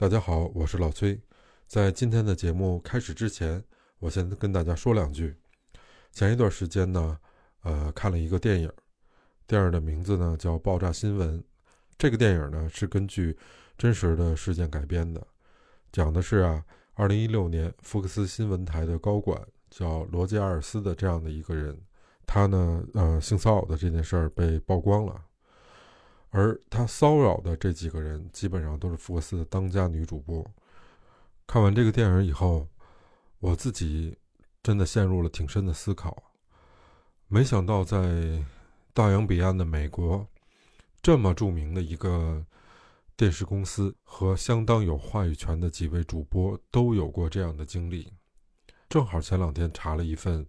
大家好，我是老崔。在今天的节目开始之前，我先跟大家说两句。前一段时间呢，呃，看了一个电影，电影的名字呢叫《爆炸新闻》。这个电影呢是根据真实的事件改编的，讲的是啊，二零一六年福克斯新闻台的高管叫罗杰·阿尔斯的这样的一个人，他呢，呃，性骚扰的这件事儿被曝光了。而他骚扰的这几个人，基本上都是福克斯的当家女主播。看完这个电影以后，我自己真的陷入了挺深的思考。没想到在大洋彼岸的美国，这么著名的一个电视公司和相当有话语权的几位主播都有过这样的经历。正好前两天查了一份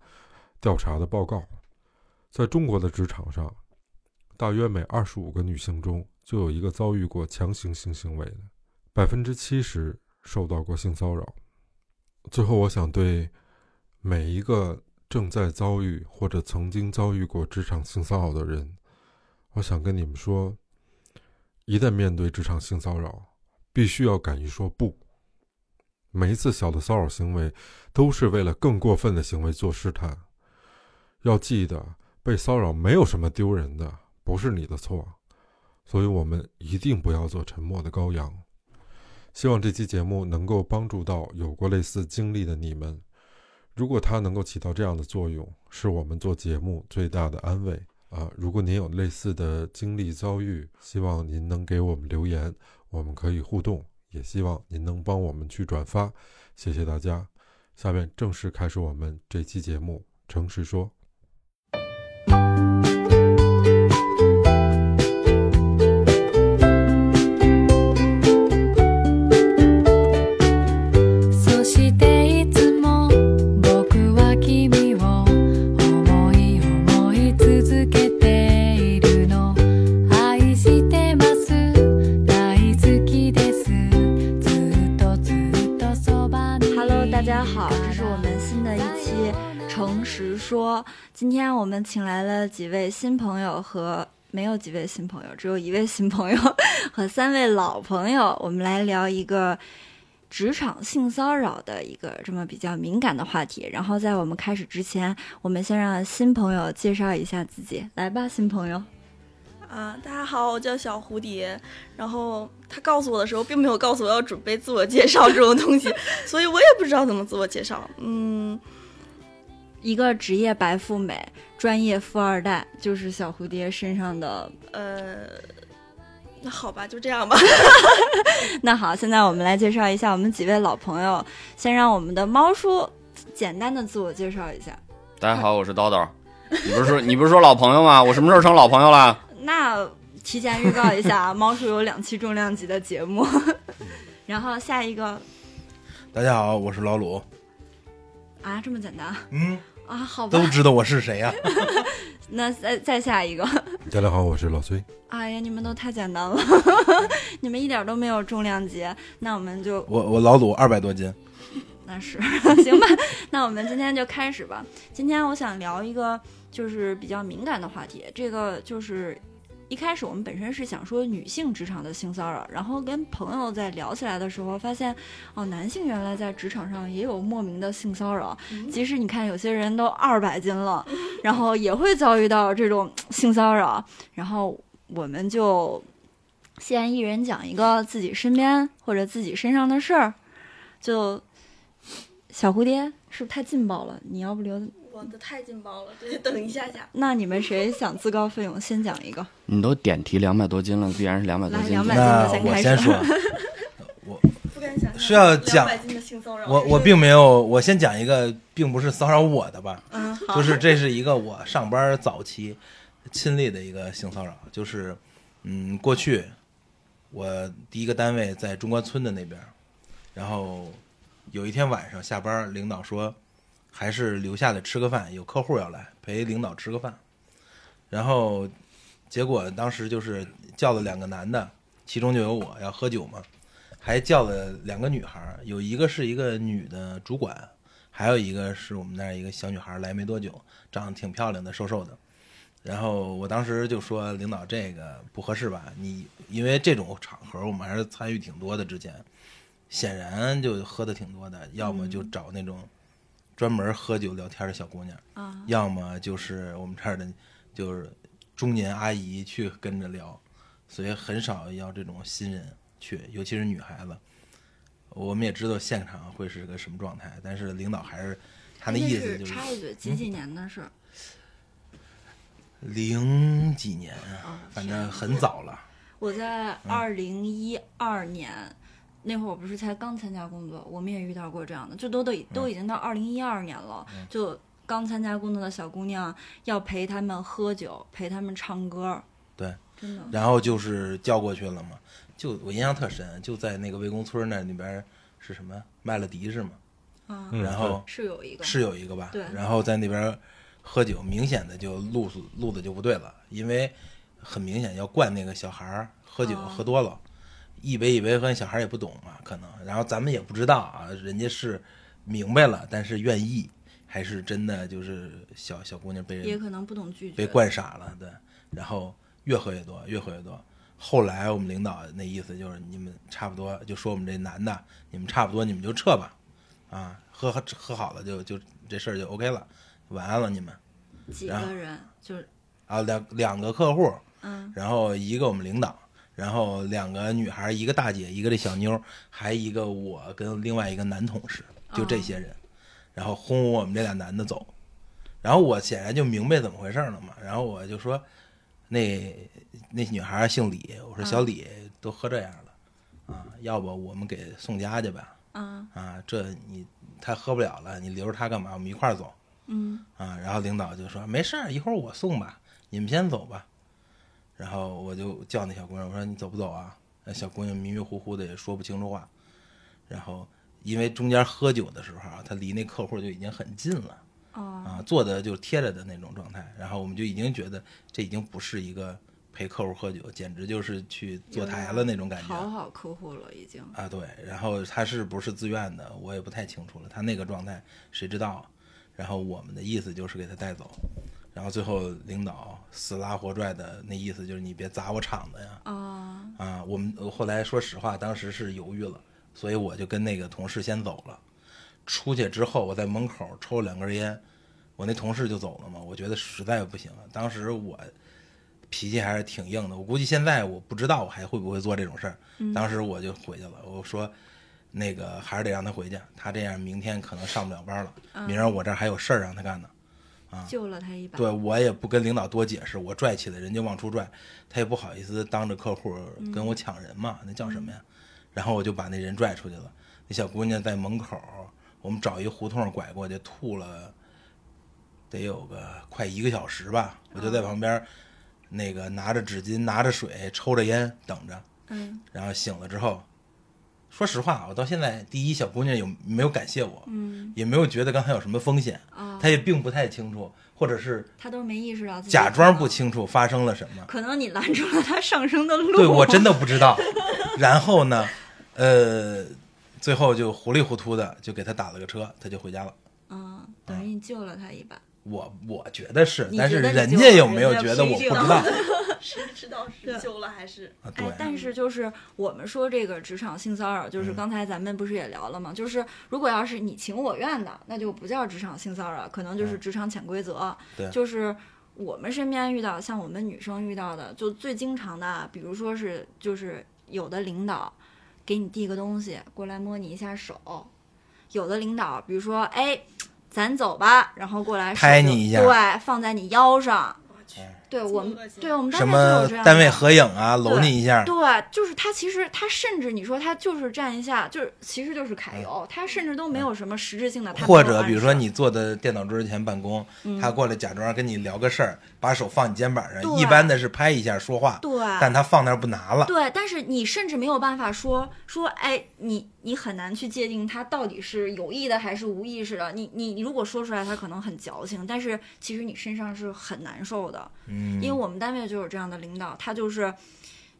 调查的报告，在中国的职场上。大约每二十五个女性中就有一个遭遇过强行性行为的，百分之七十受到过性骚扰。最后，我想对每一个正在遭遇或者曾经遭遇过职场性骚扰的人，我想跟你们说：一旦面对职场性骚扰，必须要敢于说不。每一次小的骚扰行为，都是为了更过分的行为做试探。要记得，被骚扰没有什么丢人的。不是你的错，所以我们一定不要做沉默的羔羊。希望这期节目能够帮助到有过类似经历的你们。如果它能够起到这样的作用，是我们做节目最大的安慰啊！如果您有类似的经历遭遇，希望您能给我们留言，我们可以互动。也希望您能帮我们去转发，谢谢大家。下面正式开始我们这期节目，诚实说。诚实说今天我们请来了几位新朋友和没有几位新朋友，只有一位新朋友和三位老朋友，我们来聊一个职场性骚扰的一个这么比较敏感的话题。然后在我们开始之前，我们先让新朋友介绍一下自己，来吧，新朋友。啊，大家好，我叫小蝴蝶。然后他告诉我的时候，并没有告诉我要准备自我介绍这种东西，所以我也不知道怎么自我介绍。嗯。一个职业白富美，专业富二代，就是小蝴蝶身上的呃，那好吧，就这样吧。那好，现在我们来介绍一下我们几位老朋友。先让我们的猫叔简单的自我介绍一下。大家好，我是叨叨。你不是说你不是说老朋友吗？我什么时候成老朋友了？那提前预告一下，猫叔有两期重量级的节目。然后下一个。大家好，我是老鲁。啊，这么简单？嗯。啊，好吧，都知道我是谁呀？那再再下一个。大家好，我是老崔。哎呀，你们都太简单了，你们一点都没有重量级。那我们就我我老鲁二百多斤。那是行吧？那我们今天就开始吧。今天我想聊一个就是比较敏感的话题，这个就是。一开始我们本身是想说女性职场的性骚扰，然后跟朋友在聊起来的时候，发现哦，男性原来在职场上也有莫名的性骚扰。即使你看有些人都二百斤了，然后也会遭遇到这种 性骚扰。然后我们就先一人讲一个自己身边或者自己身上的事儿。就小蝴蝶是不是太劲爆了？你要不留？我的太劲爆了，得等一下下。那你们谁想自告奋勇先讲一个？你都点题两百多斤了，必然是两百多斤。两百斤的先开始。我 不敢想是要讲两百斤的性骚扰。我我并没有，我先讲一个，并不是骚扰我的吧？嗯，就是这是一个我上班早期亲历的一个性骚扰，就是嗯，过去我第一个单位在中关村的那边，然后有一天晚上下班，领导说。还是留下来吃个饭，有客户要来陪领导吃个饭，然后结果当时就是叫了两个男的，其中就有我要喝酒嘛，还叫了两个女孩，有一个是一个女的主管，还有一个是我们那儿一个小女孩来没多久，长得挺漂亮的，瘦瘦的，然后我当时就说领导这个不合适吧？你因为这种场合我们还是参与挺多的，之前显然就喝的挺多的，要么就找那种专门喝酒聊天的小姑娘，啊，要么就是我们这儿的，就是中年阿姨去跟着聊，所以很少要这种新人去，尤其是女孩子。我们也知道现场会是个什么状态，但是领导还是他那哎意思就是嗯插一嘴，几几年的事？零几年反正很早了。我在嗯二零一二年、那会儿，我不是才刚参加工作，我们也遇到过这样的，就都都已都已经到二零一二年了，嗯。就刚参加工作的小姑娘要陪他们喝酒，陪他们唱歌，对，真的，然后就是叫过去了嘛，就我印象特深，就在那个魏公村那里边是什么麦乐迪是吗？啊，嗯然后是有一个，是有一个吧，对。然后在那边喝酒，明显的就路子路子就不对了，因为很明显要灌那个小孩儿喝酒、哦喝多了，一杯一杯喝，小孩也不懂嘛，可能，然后咱们也不知道啊，人家是明白了，但是愿意，还是真的就是小小姑娘被人也可能不懂拒绝，被惯傻了，对，然后越喝越多，越喝越多。后来我们领导那意思就是，你们差不多就说我们这男的，你们差不多你们就撤吧，啊，喝喝喝好了就就这事儿就 OK 了，晚安了你们几个人？就是啊，两两个客户，嗯。然后一个我们领导，然后两个女孩，一个大姐，一个这小妞，还一个我跟另外一个男同事，就这些人，然后轰我们这俩男的走，然后我显然就明白怎么回事了嘛，然后我就说，那那女孩姓李，我说小李都喝这样了，啊，要不我们给送家去吧，啊。啊，这你他喝不了了，你留着他干嘛？我们一块儿走。嗯。啊，然后领导就说没事儿，一会儿我送吧，你们先走吧。然后我就叫那小姑娘，我说你走不走啊？那小姑娘迷迷糊糊的也说不清楚话。然后因为中间喝酒的时候啊，她离那客户就已经很近了哦啊，坐的就贴着的那种状态。然后我们就已经觉得这已经不是一个陪客户喝酒，简直就是去坐台了那种感觉。讨好客户了已经，啊，对，然后她是不是自愿的，我也不太清楚了。她那个状态谁知道？然后我们的意思就是给她带走，然后最后领导死拉活拽的那意思就是你别砸我场子呀！啊啊，我们后来说实话，当时是犹豫了，所以我就跟那个同事先走了。出去之后，我在门口抽了两根烟，我那同事就走了嘛。我觉得实在不行了，当时我脾气还是挺硬的。我估计现在我不知道我还会不会做这种事儿。当时我就回去了，我说那个还是得让他回去，他这样明天可能上不了班了，明儿我这儿还有事儿让他干呢。救了他一把，对我也不跟领导多解释，我拽起来人家往出拽，他也不好意思当着客户跟我抢人嘛，那叫什么呀？然后我就把那人拽出去了。那小姑娘在门口，我们找一胡同拐过去，吐了得有个快一个小时吧。我就在旁边，那个拿着纸巾、拿着水、抽着烟等着。嗯然后醒了之后，说实话，我到现在第一小姑娘有没有感谢我，嗯也没有觉得刚才有什么风险，啊，她也并不太清楚，或者是她都没意识到自己假装不，清楚发生了什么。可能你拦住了她上升的路，对我真的不知道。然后呢，呃，最后就糊里糊涂的就给她打了个车，她就回家了。嗯，等于你救了她一把，我我觉得是，但是人家有没有觉得我不知道 是知道是救了还是哎，，但是就是我们说这个职场性骚扰，就是嗯刚才咱们不是也聊了吗？就是如果要是你情我愿的，那就不叫职场性骚扰，可能就是职场潜规则。嗯对就是我们身边遇到，像我们女生遇到的，就最经常的，比如说是就是有的领导给你递个东西过来摸你一下手，有的领导比如说哎。咱走吧，然后过来拍你一下对，放在你腰上。我去，对我们对我们单什位就有么这样单位合影啊，搂你一下，对，就是他其实他甚至你说他就是站一下，就是其实就是揩油，他甚至都没有什么实质性的。或者比如说你坐在电脑桌前办公，嗯他过来假装跟你聊个事儿，把手放你肩膀上，一般的是拍一下说话，对但他放那儿不拿了。对，但是你甚至没有办法说说，哎，你你很难去界定他到底是有意的还是无意识的。你你你如果说出来，他可能很矫情，但是其实你身上是很难受的。嗯，因为我们单位就有这样的领导，他就是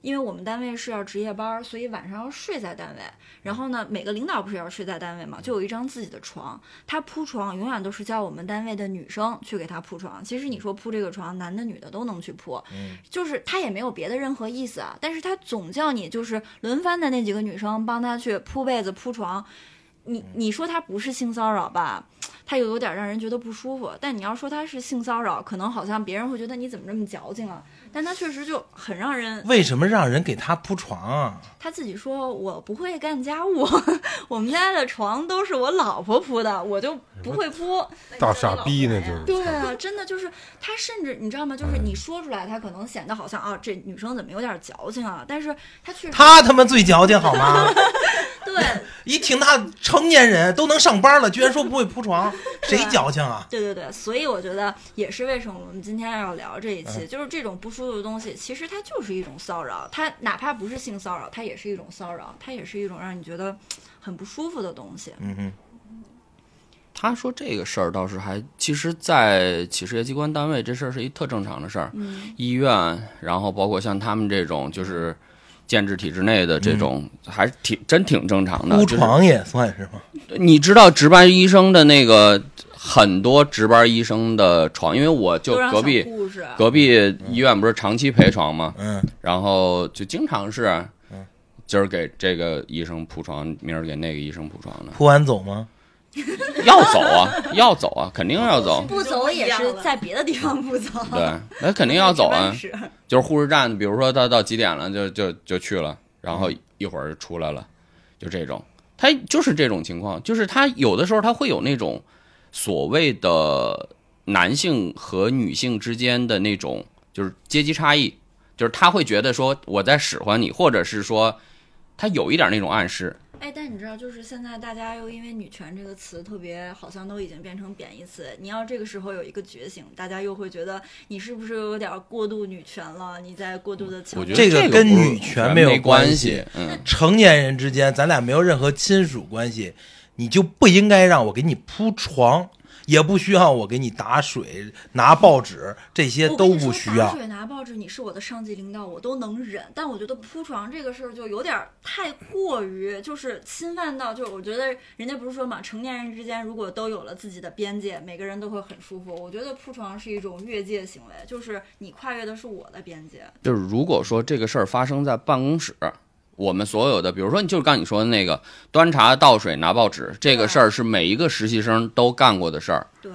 因为我们单位是要值夜班儿，所以晚上要睡在单位。然后呢，每个领导不是要睡在单位嘛，就有一张自己的床。他铺床永远都是叫我们单位的女生去给他铺床。其实你说铺这个床，男的女的都能去铺，嗯就是他也没有别的任何意思啊。但是他总叫你就是轮番的那几个女生帮他去铺被子、铺床。你你说他不是性骚扰吧？他又有点让人觉得不舒服。但你要说他是性骚扰，可能好像别人会觉得你怎么这么矫情啊？但他确实就很让人为什么让人给他铺床啊？他自己说：“我不会干家务，我们家的床都是我老婆铺的，我就不会铺。大傻逼呢，就是。对啊，真的就是他，甚至你知道吗？就是你说出来，他可能显得好像啊，这女生怎么有点矫情啊？但是他确实他他妈最矫情好吗？对 一听他成年人都能上班了，居然说不会铺床，谁矫情啊？对对对，所以我觉得也是为什么我们今天要聊这一期，嗯就是这种不舒服的东西，其实它就是一种骚扰，它哪怕不是性骚扰，它也是一种骚扰，它也是一种让你觉得很不舒服的东西。嗯哼，他说这个事儿倒是还，其实，在企事业机关单位这事儿是一特正常的事儿。嗯医院，然后包括像他们这种就是建制体制内的这种，还是挺真挺正常的。铺床也算是吗？你知道值班医生的那个很多值班医生的床，因为我就隔壁隔壁医院不是长期陪床吗？嗯，然后就经常是嗯，今儿给这个医生铺床，明儿给那个医生铺床的，铺完走吗？要走啊，要走啊，肯定要走。不走也是在别的地方不走，对，那肯定要走啊。就是护士站，比如说他到几点了，就就就去了，然后一会儿就出来了，就这种，他就是这种情况，就是他有的时候他会有那种所谓的男性和女性之间的那种就是阶级差异，就是他会觉得说我在使唤你，或者是说他有一点那种暗示，哎，但你知道，就是现在大家又因为“女权”这个词特别，好像都已经变成贬义词。你要这个时候有一个觉醒，大家又会觉得你是不是有点过度女权了？你在过度的强调我觉得这个跟女权没有关系系，嗯。成年人之间，咱俩没有任何亲属关系，你就不应该让我给你铺床，也不需要我给你打水、拿报纸，这些都不需要打。水拿报纸，你是我的上级领导，我都能忍。但我觉得铺床这个事儿就有点儿太过于，就是侵犯到，就是我觉得人家不是说嘛，成年人之间如果都有了自己的边界，每个人都会很舒服。我觉得铺床是一种越界行为，就是你跨越的是我的边界。就是如果说这个事儿发生在办公室，我们所有的，比如说，就是刚你说的那个端茶倒水拿报纸，这个事儿是每一个实习生都干过的事儿。对，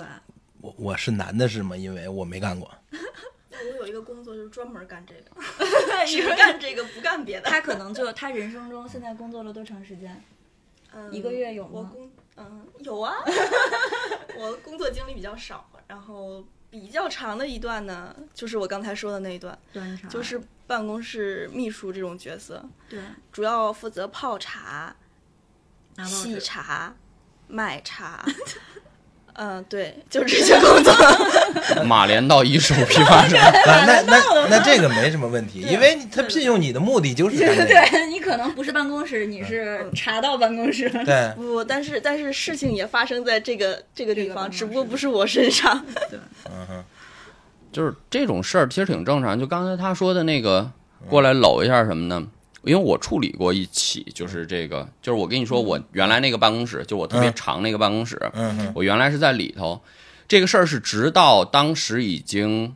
我我是男的是吗？因为我没干过。我有一个工作就是专门干这个，只干这个不干别的。他可能就他人生中现在工作了多长时间？嗯一个月有吗我工嗯有啊，我工作经历比较少，然后比较长的一段呢，就是我刚才说的那一段，端茶就是办公室秘书这种角色，对，主要负责泡茶、沏。茶、卖茶。嗯，对，就这些工作。马连道一手批发商，那那那那这个没什么问题，因为他聘用你的目的就是干这个。对你可能不是办公室，你是茶到办公室。对，不，但是但是事情也发生在这个这个地方，只不过不是我身上。对 嗯哼，就是这种事儿其实挺正常。就刚才他说的那个过来搂一下什么的，因为我处理过一起，就是这个，就是我跟你说，我原来那个办公室，就我特别嗯长那个办公室，我原来是在里头。这个事儿是直到当时已经，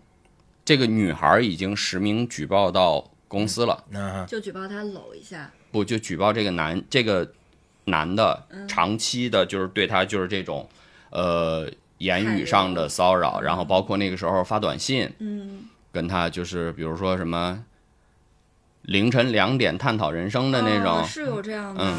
这个女孩已经实名举报到公司了。就举报他搂一下，不就举报这个男这个男的长期的，就是对他就是这种，呃，言语上的骚扰，然后包括那个时候发短信嗯，跟他就是比如说什么凌晨两点探讨人生的那种，哦是有这样的，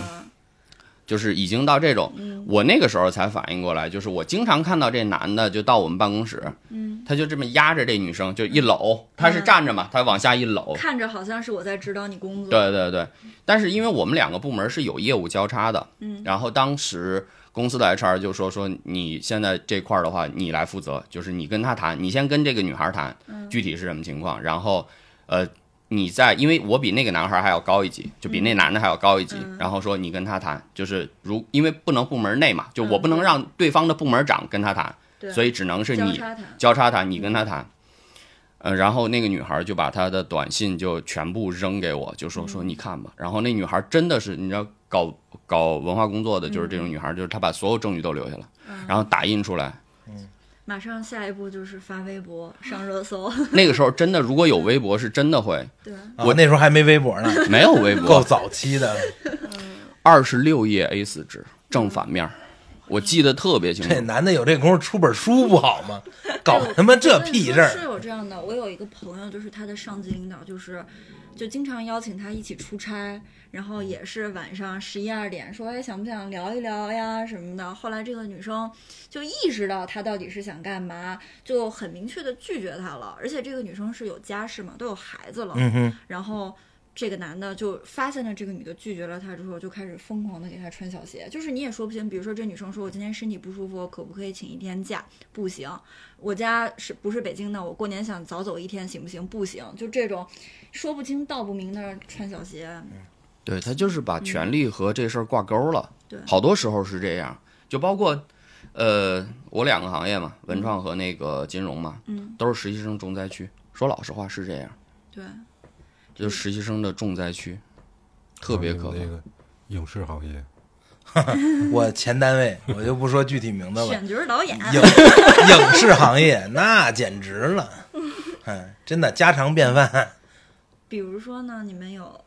就是已经到这种，嗯。我那个时候才反应过来，就是我经常看到这男的就到我们办公室，嗯，他就这么压着这女生就一搂，他是站着嘛，他往下一搂，看着好像是我在指导你工作，对对对，但是因为我们两个部门是有业务交叉的，嗯，然后当时公司的 HR 就说说你现在这块儿的话，你来负责，就是你跟他谈，你先跟这个女孩谈，嗯。具体是什么情况，然后呃。你在，因为我比那个男孩还要高一级，就比那男的还要高一级。嗯然后说你跟他谈，就是如因为不能部门内嘛，就嗯我不能让对方的部门长跟他谈，对所以只能是你交叉谈，你跟他谈。呃，然后那个女孩就把她的短信就全部扔给我，就说说你看吧。然后那女孩真的是，你知道搞搞文化工作的就是这种女孩，就是她把所有证据都留下了，然后打印出来。马上下一步就是发微博上热搜。那个时候真的，如果有微博，是真的会 对，我那时候还没微博呢，没有微博够，早期的。二十六页 A 四纸正反面儿，我记得特别清楚这。男的有这功夫出本书不好吗？搞他妈这屁事是！有这样的。我有一个朋友，就是他的上级领导，就是就经常邀请他一起出差，然后也是晚上十一二点说，哎，想不想聊一聊呀什么的。后来这个女生就意识到他到底是想干嘛，就很明确的拒绝他了。而且这个女生是有家室嘛，都有孩子了，嗯哼，然后。这个男的就发现了这个女的拒绝了他之后，就开始疯狂的给她穿小鞋。就是你也说不清，比如说这女生说：“我今天身体不舒服，我可不可以请一天假？”不行，我家是不是北京的？我过年想早走一天，行不行？不行，就这种说不清道不明的穿小鞋。对他就是把权力和这事儿挂钩了。对好多时候是这样，就包括，呃，我两个行业嘛，文创和那个金融嘛，嗯，都是实习生重灾区。说老实话是这样，对，就是实习生的重灾区，特别可怕那。个影视行业，我前单位我就不说具体名字了，选角导演。影影视行业那简直了，哎，真的家常便饭。比如说呢，你们有，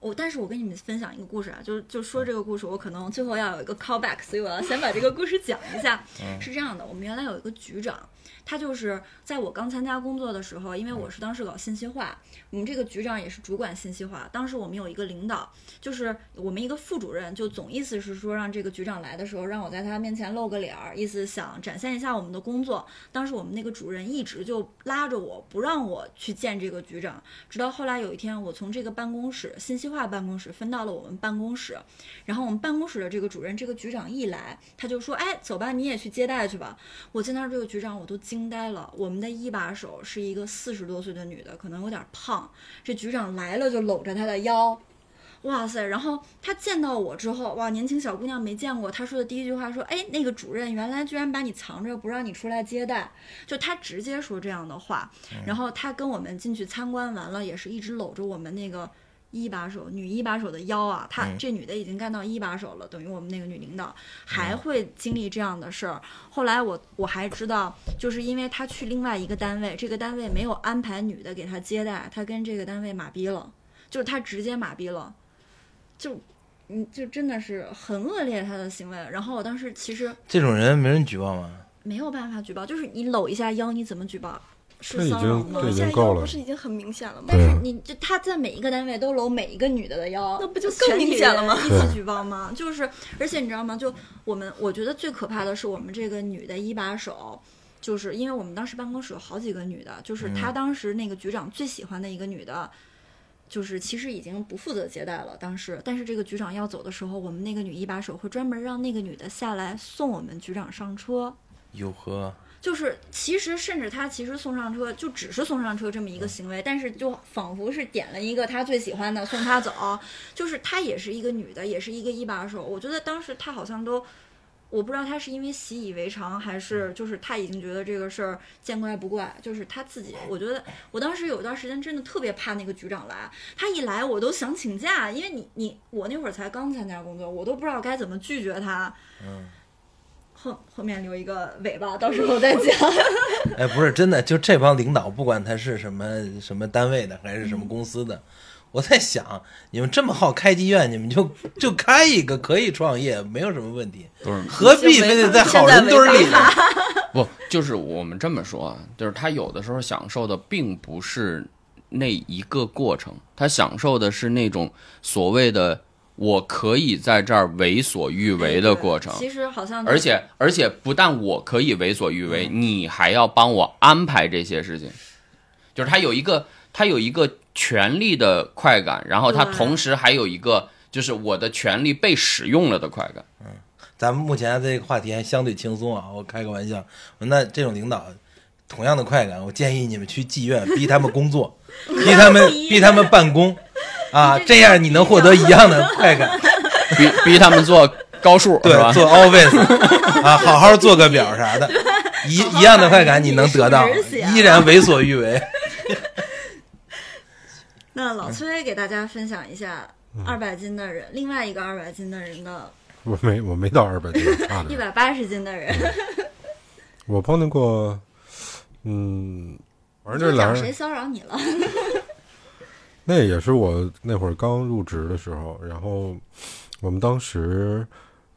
嗯我，但是我跟你们分享一个故事啊，就就说这个故事，我可能最后要有一个 callback，所以我要先把这个故事讲一下。嗯是这样的，我们原来有一个局长，他就是在我刚参加工作的时候，因为我是当时搞信息化，我们这个局长也是主管信息化。当时我们有一个领导，就是我们一个副主任，就总意思是说让这个局长来的时候，让我在他面前露个脸儿，意思想展现一下我们的工作。当时我们那个主任一直就拉着我不让我去见这个局长，直到后来有一天，我从这个办公室信息化办公室分到了我们办公室，然后我们办公室的这个主任，这个局长一来，他就说：“哎，走吧，你也去接待去吧。”我见到这个局长，我都惊呆了。我们的一把手是一个四十多岁的女的，可能有点胖。这局长来了就搂着她的腰，哇塞！然后他见到我之后，哇，年轻小姑娘没见过。他说的第一句话说：“哎，那个主任原来居然把你藏着，不让你出来接待。”就他直接说这样的话。然后他跟我们进去参观完了，也是一直搂着我们那个一把手女一把手的腰啊。她嗯这女的已经干到一把手了，等于我们那个女领导还会经历这样的事儿。后来我我还知道，就是因为她去另外一个单位，这个单位没有安排女的给她接待，她跟这个单位马逼了，就是她直接马逼了，就。嗯，就真的是很恶劣她的行为。然后我当时其实这种人没人举报吗？没有办法举报，就是你搂一下腰，你怎么举报？这已是骚扰吗经这已现在经够了不是已经很明显了吗？但是你这他在每一个单位都搂每一个女的的腰，那不就更明显了吗一起举报吗？就是，而且你知道吗？就我们，我觉得最可怕的是我们这个女的一把手，就是因为我们当时办公室有好几个女的，就是她当时那个局长最喜欢的一个女的。就是其实已经不负责接待了，当时，但是这个局长要走的时候，我们那个女一把手会专门让那个女的下来送我们局长上车，哟呵，就是其实甚至他其实送上车就只是送上车这么一嗯个行为，但是就仿佛是点了一个他最喜欢的送他走，就是她也是一个女的，也是一个一把手。我觉得当时她好像都，我不知道她是因为习以为常，还是就是他已经觉得这个事儿见怪不怪，就是他自己。我觉得我当时有一段时间真的特别怕那个局长来，他一来我都想请假，因为你你我那会儿才刚参加工作，我都不知道该怎么拒绝他。嗯，后后面留一个尾巴，到时候再讲。哎，不是真的，就这帮领导，不管他是什么什么单位的，还是什么公司的，我在想，你们这么好开妓院，你们就就开一个，可以创业，没有什么问题，不是何必非得在好人堆里呢？不，就是我们这么说啊，就是他有的时候享受的并不是那一个过程，他享受的是那种所谓的我可以在这儿为所欲为的过程。其实好像，而且而且不但我可以为所欲为，你还要帮我安排这些事情，就是他有一个他有一个权利的快感，然后他同时还有一个就是我的权利被使用了的快感。嗯咱们目前这个话题还相对轻松啊，我开个玩笑。那这种领导，同样的快感，我建议你们去妓院，逼他们工作，逼他们逼他们办公，啊，这样你能获得一样的快感。逼逼他们做高数对吧？，做 Office 啊，好好做个表啥的，一一样的快感你能得到依然为所欲为。那老崔给大家分享一下嗯二百斤的人，另外一个二百斤的人的我没我没到二百斤，差 一点。百八十斤的人，我碰见过，嗯，反正这就俩谁骚扰你了？那也是我那会儿刚入职的时候，然后我们当时，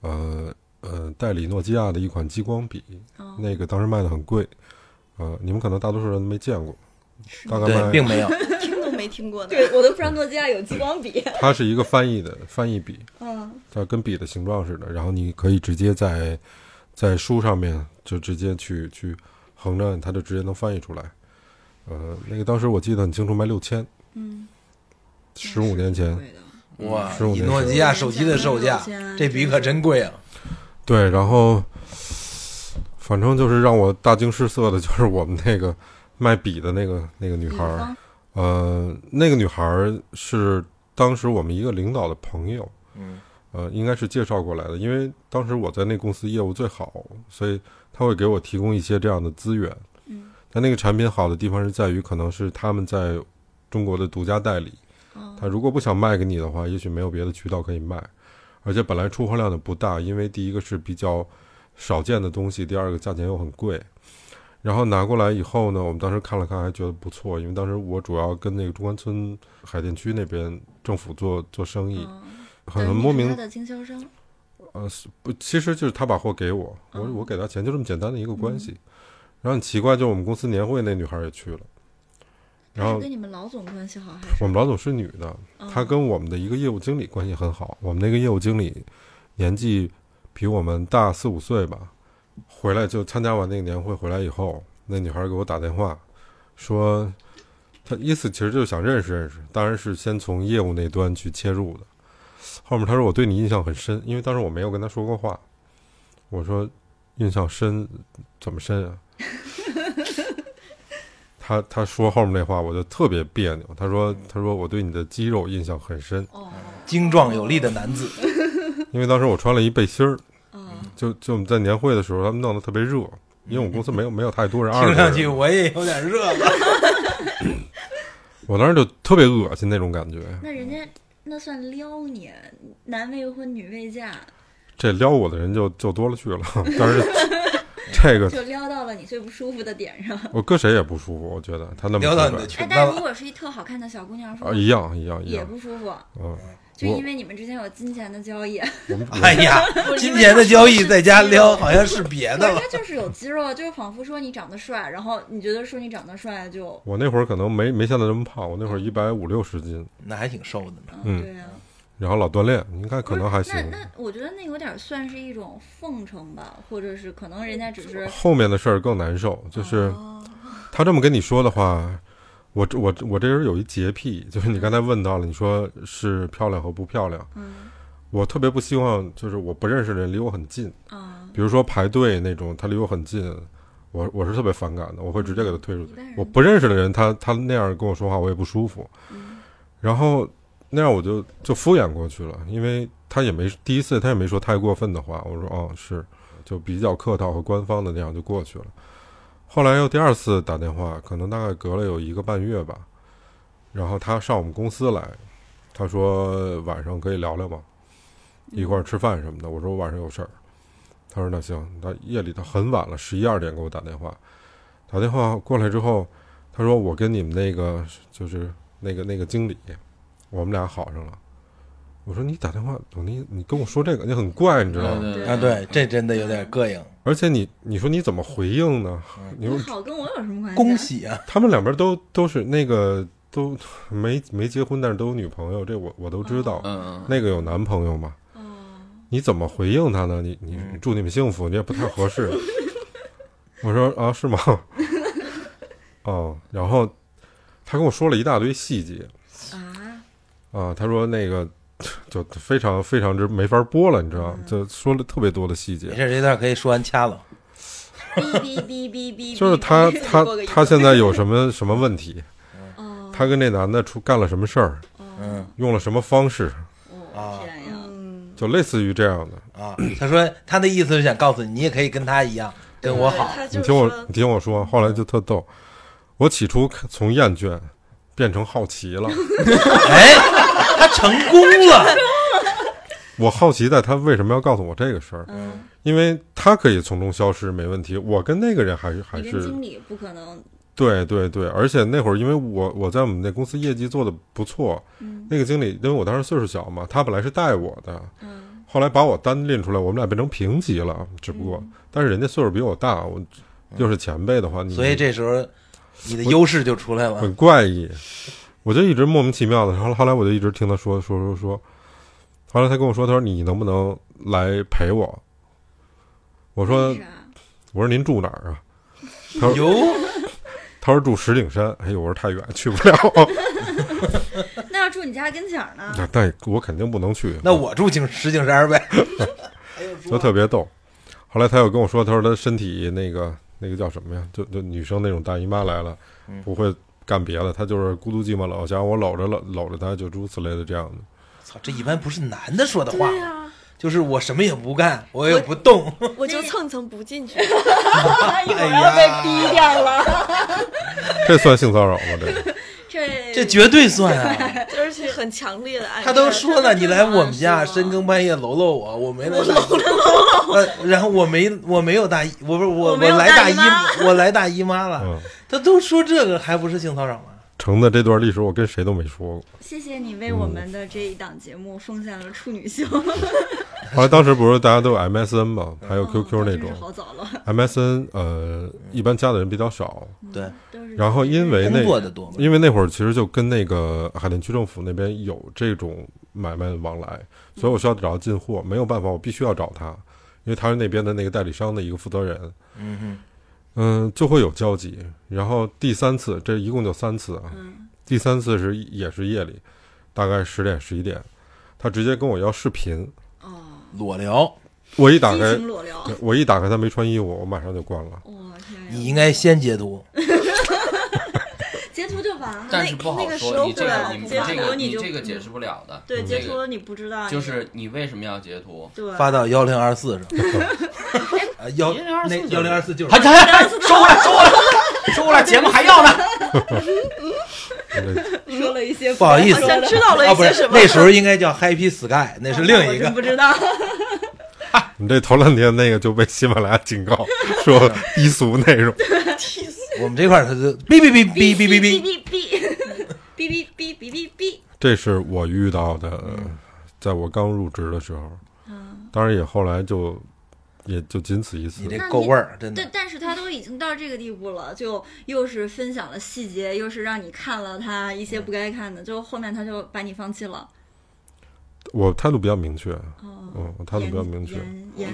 呃呃，代理诺基亚的一款激光笔，哦那个当时卖的很贵，呃，你们可能大多数人都没见过，大概对，卖并没有。听都没听过的。对我都不知道诺基亚有激光笔。它是一个翻译的翻译笔，嗯，它跟笔的形状似的，然后你可以直接在在书上面就直接去去横着，它就直接能翻译出来。呃，那个当时我记得很清楚，卖六千，嗯，十五年前，哇，15以年诺基亚手机的售价，这笔可真贵啊！对，然后反正就是让我大惊失色的，就是我们那个卖笔的那个那个女孩儿，呃，那个女孩儿是当时我们一个领导的朋友，嗯，呃，应该是介绍过来的，因为当时我在那公司业务最好，所以他会给我提供一些这样的资源。嗯，但那个产品好的地方是在于，可能是他们在中国的独家代理，哦他如果不想卖给你的话，也许没有别的渠道可以卖，而且本来出货量就不大，因为第一个是比较少见的东西，第二个价钱又很贵。然后拿过来以后呢，我们当时看了看，还觉得不错，因为当时我主要跟那个中关村海淀区那边政府做做生意，嗯很莫名的经销商。呃，是不，其实就是他把货给我，我嗯我给他钱，就这么简单的一个关系。然后很奇怪，就是我们公司年会那女孩也去了，然后跟你们老总关系好还是？我们老总是女的，嗯她跟我们的一个业务经理关系很好。我们那个业务经理年纪比我们大四五岁吧，回来就参加完那个年会回来以后，那女孩给我打电话说，她意思其实就是想认识认识，当然是先从业务那端去切入的。后面她说我对你印象很深，因为当时我没有跟她说过话。我说印象深怎么深啊？他他说后面那话，我就特别别扭。他说他说我对你的肌肉印象很深，哦，精壮有力的男子，因为当时我穿了一背心儿，哦，就就我们在年会的时候，他们弄得特别热，因为我们公司没有没有太多人，二十听上去，我也有点热了。我当时就特别恶心那种感觉。那人家那算撩你，男未婚女未嫁，这撩我的人就就多了去了，但是 这个最不舒服的点上。我搁谁也不舒服，我觉得他那么撩到你的直哎，但如果是一特好看的小姑娘，说白啊，一样一样一也样，不舒服，嗯，就因为你们之间有金钱的交易。我们 哎呀，金钱的交易在家撩，好像是别的了可是。他就是有肌肉，就是仿佛说你长得帅，然后你觉得说你长得帅就，我那会儿可能没没现在这么胖，我那会儿一百五六十斤，那还挺瘦的呢。嗯对啊。然后老锻炼，应该可能还行。那那我觉得那有点算是一种奉承吧，或者是可能人家只是后面的事儿更难受，就是哦他这么跟你说的话，我这我我这人有一洁癖，就是你刚才问到了，你说是漂亮和不漂亮，嗯我特别不希望就是我不认识的人离我很近，啊，比如说排队那种，他离我很近，我我是特别反感的，我会直接给他推出去。我不认识的人，他他那样跟我说话，我也不舒服。嗯然后那样我就就敷衍过去了，因为他也没第一次他也没说太过分的话，我说哦是，就比较客套和官方的那样就过去了。后来又第二次打电话，可能大概隔了有一个半月吧，然后他上我们公司来，他说晚上可以聊聊吗？一块儿吃饭什么的。我说我晚上有事儿。他说那行，那夜里他很晚了，十一二点给我打电话，打电话过来之后，他说我跟你们那个就是那个那个经理，我们俩好上了。我说你打电话，你你跟我说这个，你很怪，你知道吗？对对啊，对，这真的有点膈应。而且你你说你怎么回应呢？你说好跟我有什么关系？恭！喜啊！他们两边都都是那个都没没结婚，但是都有女朋友，这我我都知道。嗯嗯，那个有男朋友嘛？哦，你怎么回应他呢？你你嗯祝你们幸福，你也不太合适。我说啊，是吗？哦，然后他跟我说了一大堆细节啊，啊，他说那个 就非常非常之没法播了，你知道，嗯就说了特别多的细节。没事，这段可以说完掐了。哔哔哔哔哔，就是他他他现在有什么什么问题？哦，他跟那男的出干了什么事儿？嗯用了什么方式？天呀，嗯，就类似于这样的。啊，他说他的意思是想告诉你，你也可以跟他一样，跟我好，你听我，你听我说，后来就特逗。我起初从厌倦变成好奇了，哎，他成功了，我好奇在他为什么要告诉我这个事儿，嗯，因为他可以从中消失没问题，我跟那个人还是还是经理不可能，对对对，而且那会儿因为我我在我们那公司业绩做的不错，嗯。那个经理因为我当时岁数小嘛，他本来是带我的，嗯。后来把我单拎出来，我们俩变成平级了，只不过，嗯。但是人家岁数比我大，我又是前辈的话，你所以这时候你的优势就出来了很。怪异，我就一直莫名其妙的，然后后来我就一直听他说说说说，后来他跟我说，他说你能不能来陪我？我说我说您住哪儿啊？他说哟，他说住石景山，哎呦，我说太远去不了，那要住你家跟前儿呢？那但我肯定不能去，那我住景石景山呗。就特别逗。后来他又跟我说，他说他身体那个那个叫什么呀？就就女生那种大姨妈来了，嗯不会干别的，她就是孤独寂寞冷，想让我搂着搂搂着她，就诸如此类的这样的。操，这一般不是男的说的话就是我什么也不干，我也不动。我就蹭蹭不进去。一会儿要被逼掉了。这算性骚扰吗？这个 这这绝对算啊！而且很强烈的暗示。他都说了，你来我们家深更半夜搂搂我，我没来大姨，呃，然后我没我没有大姨，我不是我我来大姨我来大姨妈了。嗯，他都说这个，还不是性骚扰吗？成的这段历史我跟谁都没说过。谢谢你为我们的这一档节目奉献了处女秀，后来当时不是大家都有 MSN 嘛，还有哦 QQ 那种真是好早了，MSN，呃，一般加的人比较少。对，然后因为那。因为那会儿其实就跟那个海淀区政府那边有这种买卖往来，所以我需要找他进货，没有办法，我必须要找他，因为他是那边的那个代理商的一个负责人，嗯哼，嗯，就会有交集。然后第三次，这一共就三次啊，嗯第三次是也是夜里，大概十点十一点，他直接跟我要视频，哦，裸聊，我一打开，裸聊，我一打开他没穿衣服，我马上就关了。哇天，你应该先截图。截图就完了，但是不好说，那个时候你这个你这个你这个解释不了的。对嗯截图你不知道，就是你为什么要截图？对发到幺零二四上。啊幺1024那就是。幺零二四就是。还还还收回来 收回来收回来，节目还要呢。说了一些不好意思。好像知道了啊，不是一些什么。那时候应该叫 Happy Sky，那是另一个。不。知道，你这头两天那个就被喜马拉雅警告 说低俗内容。我们这块儿他就哔哔哔哔哔哔哔，哔哔哔哔哔哔哔哔，这是我遇到的，在我刚入职的时候，嗯，当然也后来就也就仅此一次你。这够味儿，真的但。但是他都已经到这个地步了，就又是分享了细节，又是让你看了他一些不该看的，就后面他就把你放弃了。我态度比较明确，哦，嗯，我态度比较明确。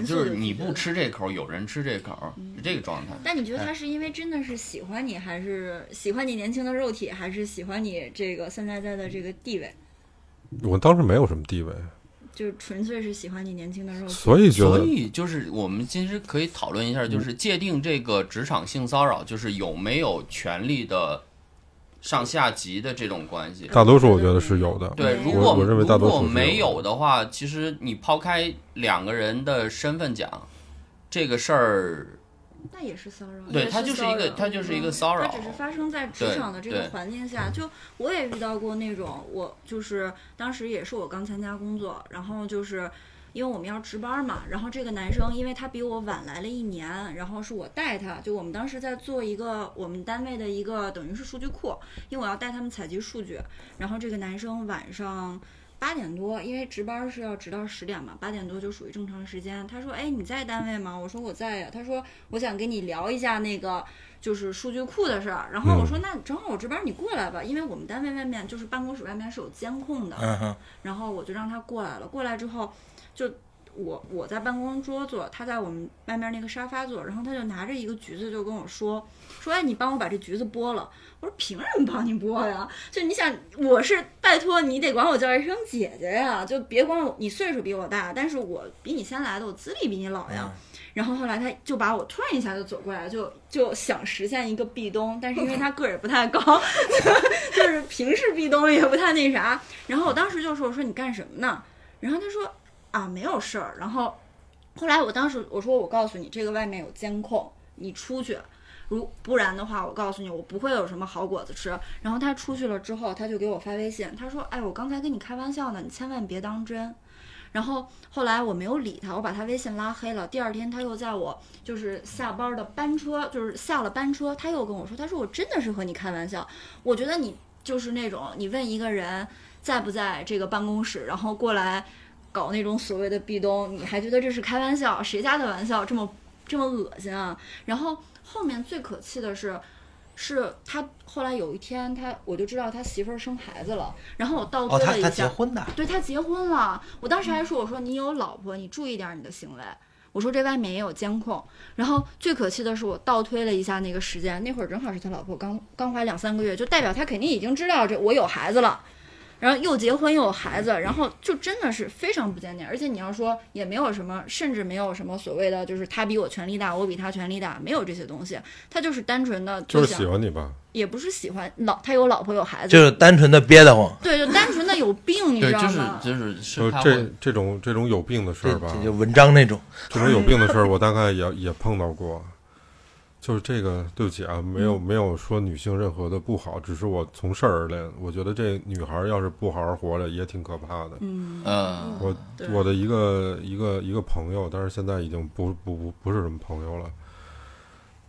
就是你不吃这口，有人吃这口，是这个状态。但你觉得他是因为真的是喜欢你，还是喜欢你年轻的肉体，还是喜欢你这个现在在的这个地位？我当时没有什么地位，就纯粹是喜欢你年轻的肉体。所以觉得所以就是我们其实可以讨论一下，就是界定这个职场性骚扰，就是有没有权利的上下级的这种关系。大多数我觉得是有的。对，嗯如果我我认为大多数如果没有的话，其实你抛开两个人的身份讲，这个事儿那也是骚扰，对也它就是一个骚扰它就是一个嗯骚扰它只是发生在职场的这个环境下。就我也遇到过那种，我就是当时也是我刚参加工作，然后就是。因为我们要值班嘛，然后这个男生因为他比我晚来了一年，然后是我带他，就我们当时在做一个我们单位的一个等于是数据库，因为我要带他们采集数据，然后这个男生晚上八点多，因为值班是要值到十点嘛，八点多就属于正常时间。他说：“哎，你在单位吗？”我说：“我在呀。”他说：“我想跟你聊一下那个就是数据库的事儿。”然后我说：“那正好我值班，你过来吧，因为我们单位外面就是办公室外面是有监控的。”然后我就让他过来了。过来之后，就我我在办公桌坐，他在我们外面那个沙发坐，然后他就拿着一个橘子就跟我说说，哎，你帮我把这橘子剥了。我说凭什么帮你剥呀？就你想，我是拜托你得管我叫一声姐姐呀，就别管我，你岁数比我大，但是我比你先来的，我资历比你老呀。然后后来他就把我突然一下就走过来，就就想实现一个壁咚，但是因为他个儿也不太高，就是平视壁咚也不太那啥。然后我当时就说：“我说你干什么呢？”然后他说：“啊，没有事儿。”然后后来我当时我说我告诉你，这个外面有监控，你出去，如不然的话，我告诉你，我不会有什么好果子吃。然后他出去了之后，他就给我发微信，他说：“哎，我刚才跟你开玩笑呢，你千万别当真。”然后后来我没有理他，我把他微信拉黑了。第二天他又在我就是下班的班车，就是下了班车，他又跟我说，他说我真的是和你开玩笑，我觉得你就是那种你问一个人在不在这个办公室，然后过来搞那种所谓的壁咚，你还觉得这是开玩笑？谁家的玩笑这么这么恶心啊？然后后面最可气的是。是他后来有一天，他我就知道他媳妇儿生孩子了，然后我倒哦，他他推了一下，结婚的，对他结婚了，我当时还说，我说你有老婆，你注意点儿你的行为。我说这外面也有监控。然后最可气的是，我倒推了一下那个时间，那会儿正好是他老婆刚刚怀两三个月，就代表他肯定已经知道这我有孩子了。然后又结婚又有孩子，然后就真的是非常不检点，而且你要说也没有什么，甚至没有什么所谓的，就是他比我权力大，我比他权力大，没有这些东西，他就是单纯的就是，喜欢你吧？也不是喜欢老他有老婆有孩子，就是单纯的憋得慌。对，就单纯的有病，你知对，就是道吗？就是是就这这种这种有病的事儿吧，这就文章那种，这种有病的事儿，我大概也也碰到过。就是这个，对不起啊，没有没有说女性任何的不好，只是我从事儿而论，我觉得这女孩儿要是不好好活着，也挺可怕的。嗯，嗯我我的一个一个一个朋友，但是现在已经不不不不是什么朋友了。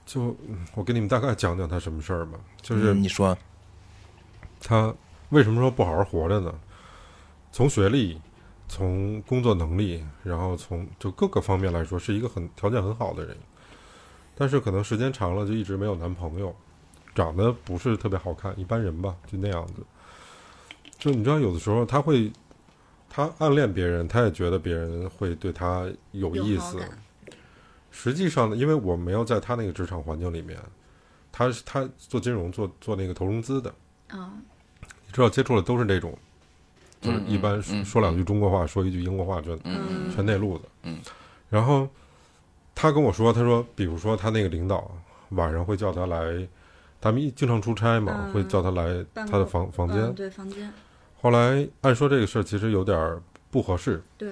就嗯我给你们大概讲讲他什么事儿吧，就是嗯你说，他为什么说不好好活着呢？从学历、从工作能力，然后从就各个方面来说，是一个很条件很好的人，但是可能时间长了就一直没有男朋友，长得不是特别好看，一般人吧，就那样子。就你知道，有的时候他会，他暗恋别人，他也觉得别人会对他有有意思。实际上呢，因为我没有在他那个职场环境里面，他是他做金融做做那个投融资的，啊，你知道接触的都是这种，就是嗯一般嗯嗯说说两句中国话，说一句英国话，全嗯全内陆的。嗯，然后他跟我说，他说，比如说他那个领导晚上会叫他来，他们一经常出差嘛，嗯会叫他来他的房房间。嗯，对，房间，后来按说这个事儿其实有点儿不合适。对，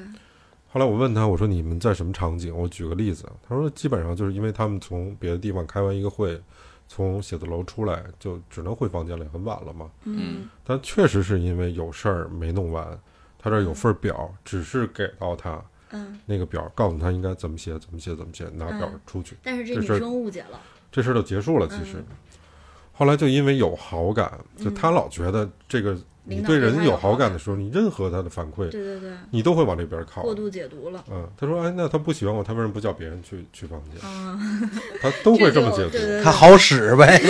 后来我问他，我说你们在什么场景？我举个例子，他说基本上就是因为他们从别的地方开完一个会，从写字楼出来就只能回房间里，很晚了嘛。嗯但确实是因为有事儿没弄完，他这儿有份表，只是给到他嗯，那个表，告诉他应该怎么写，怎么写，怎么写，拿表嗯。出去，但是这女这事儿生误解了，这事儿就结束了。其实。嗯，后来就因为有好感，就他老觉得这个你对人有有好感的时候，你任何他的反馈，对对对，你都会往这边靠。过度解读了，嗯，他说：“哎，那他不喜欢我，他为什么不叫别人去去房间？嗯，他都会这么解读。对对对。他好使呗，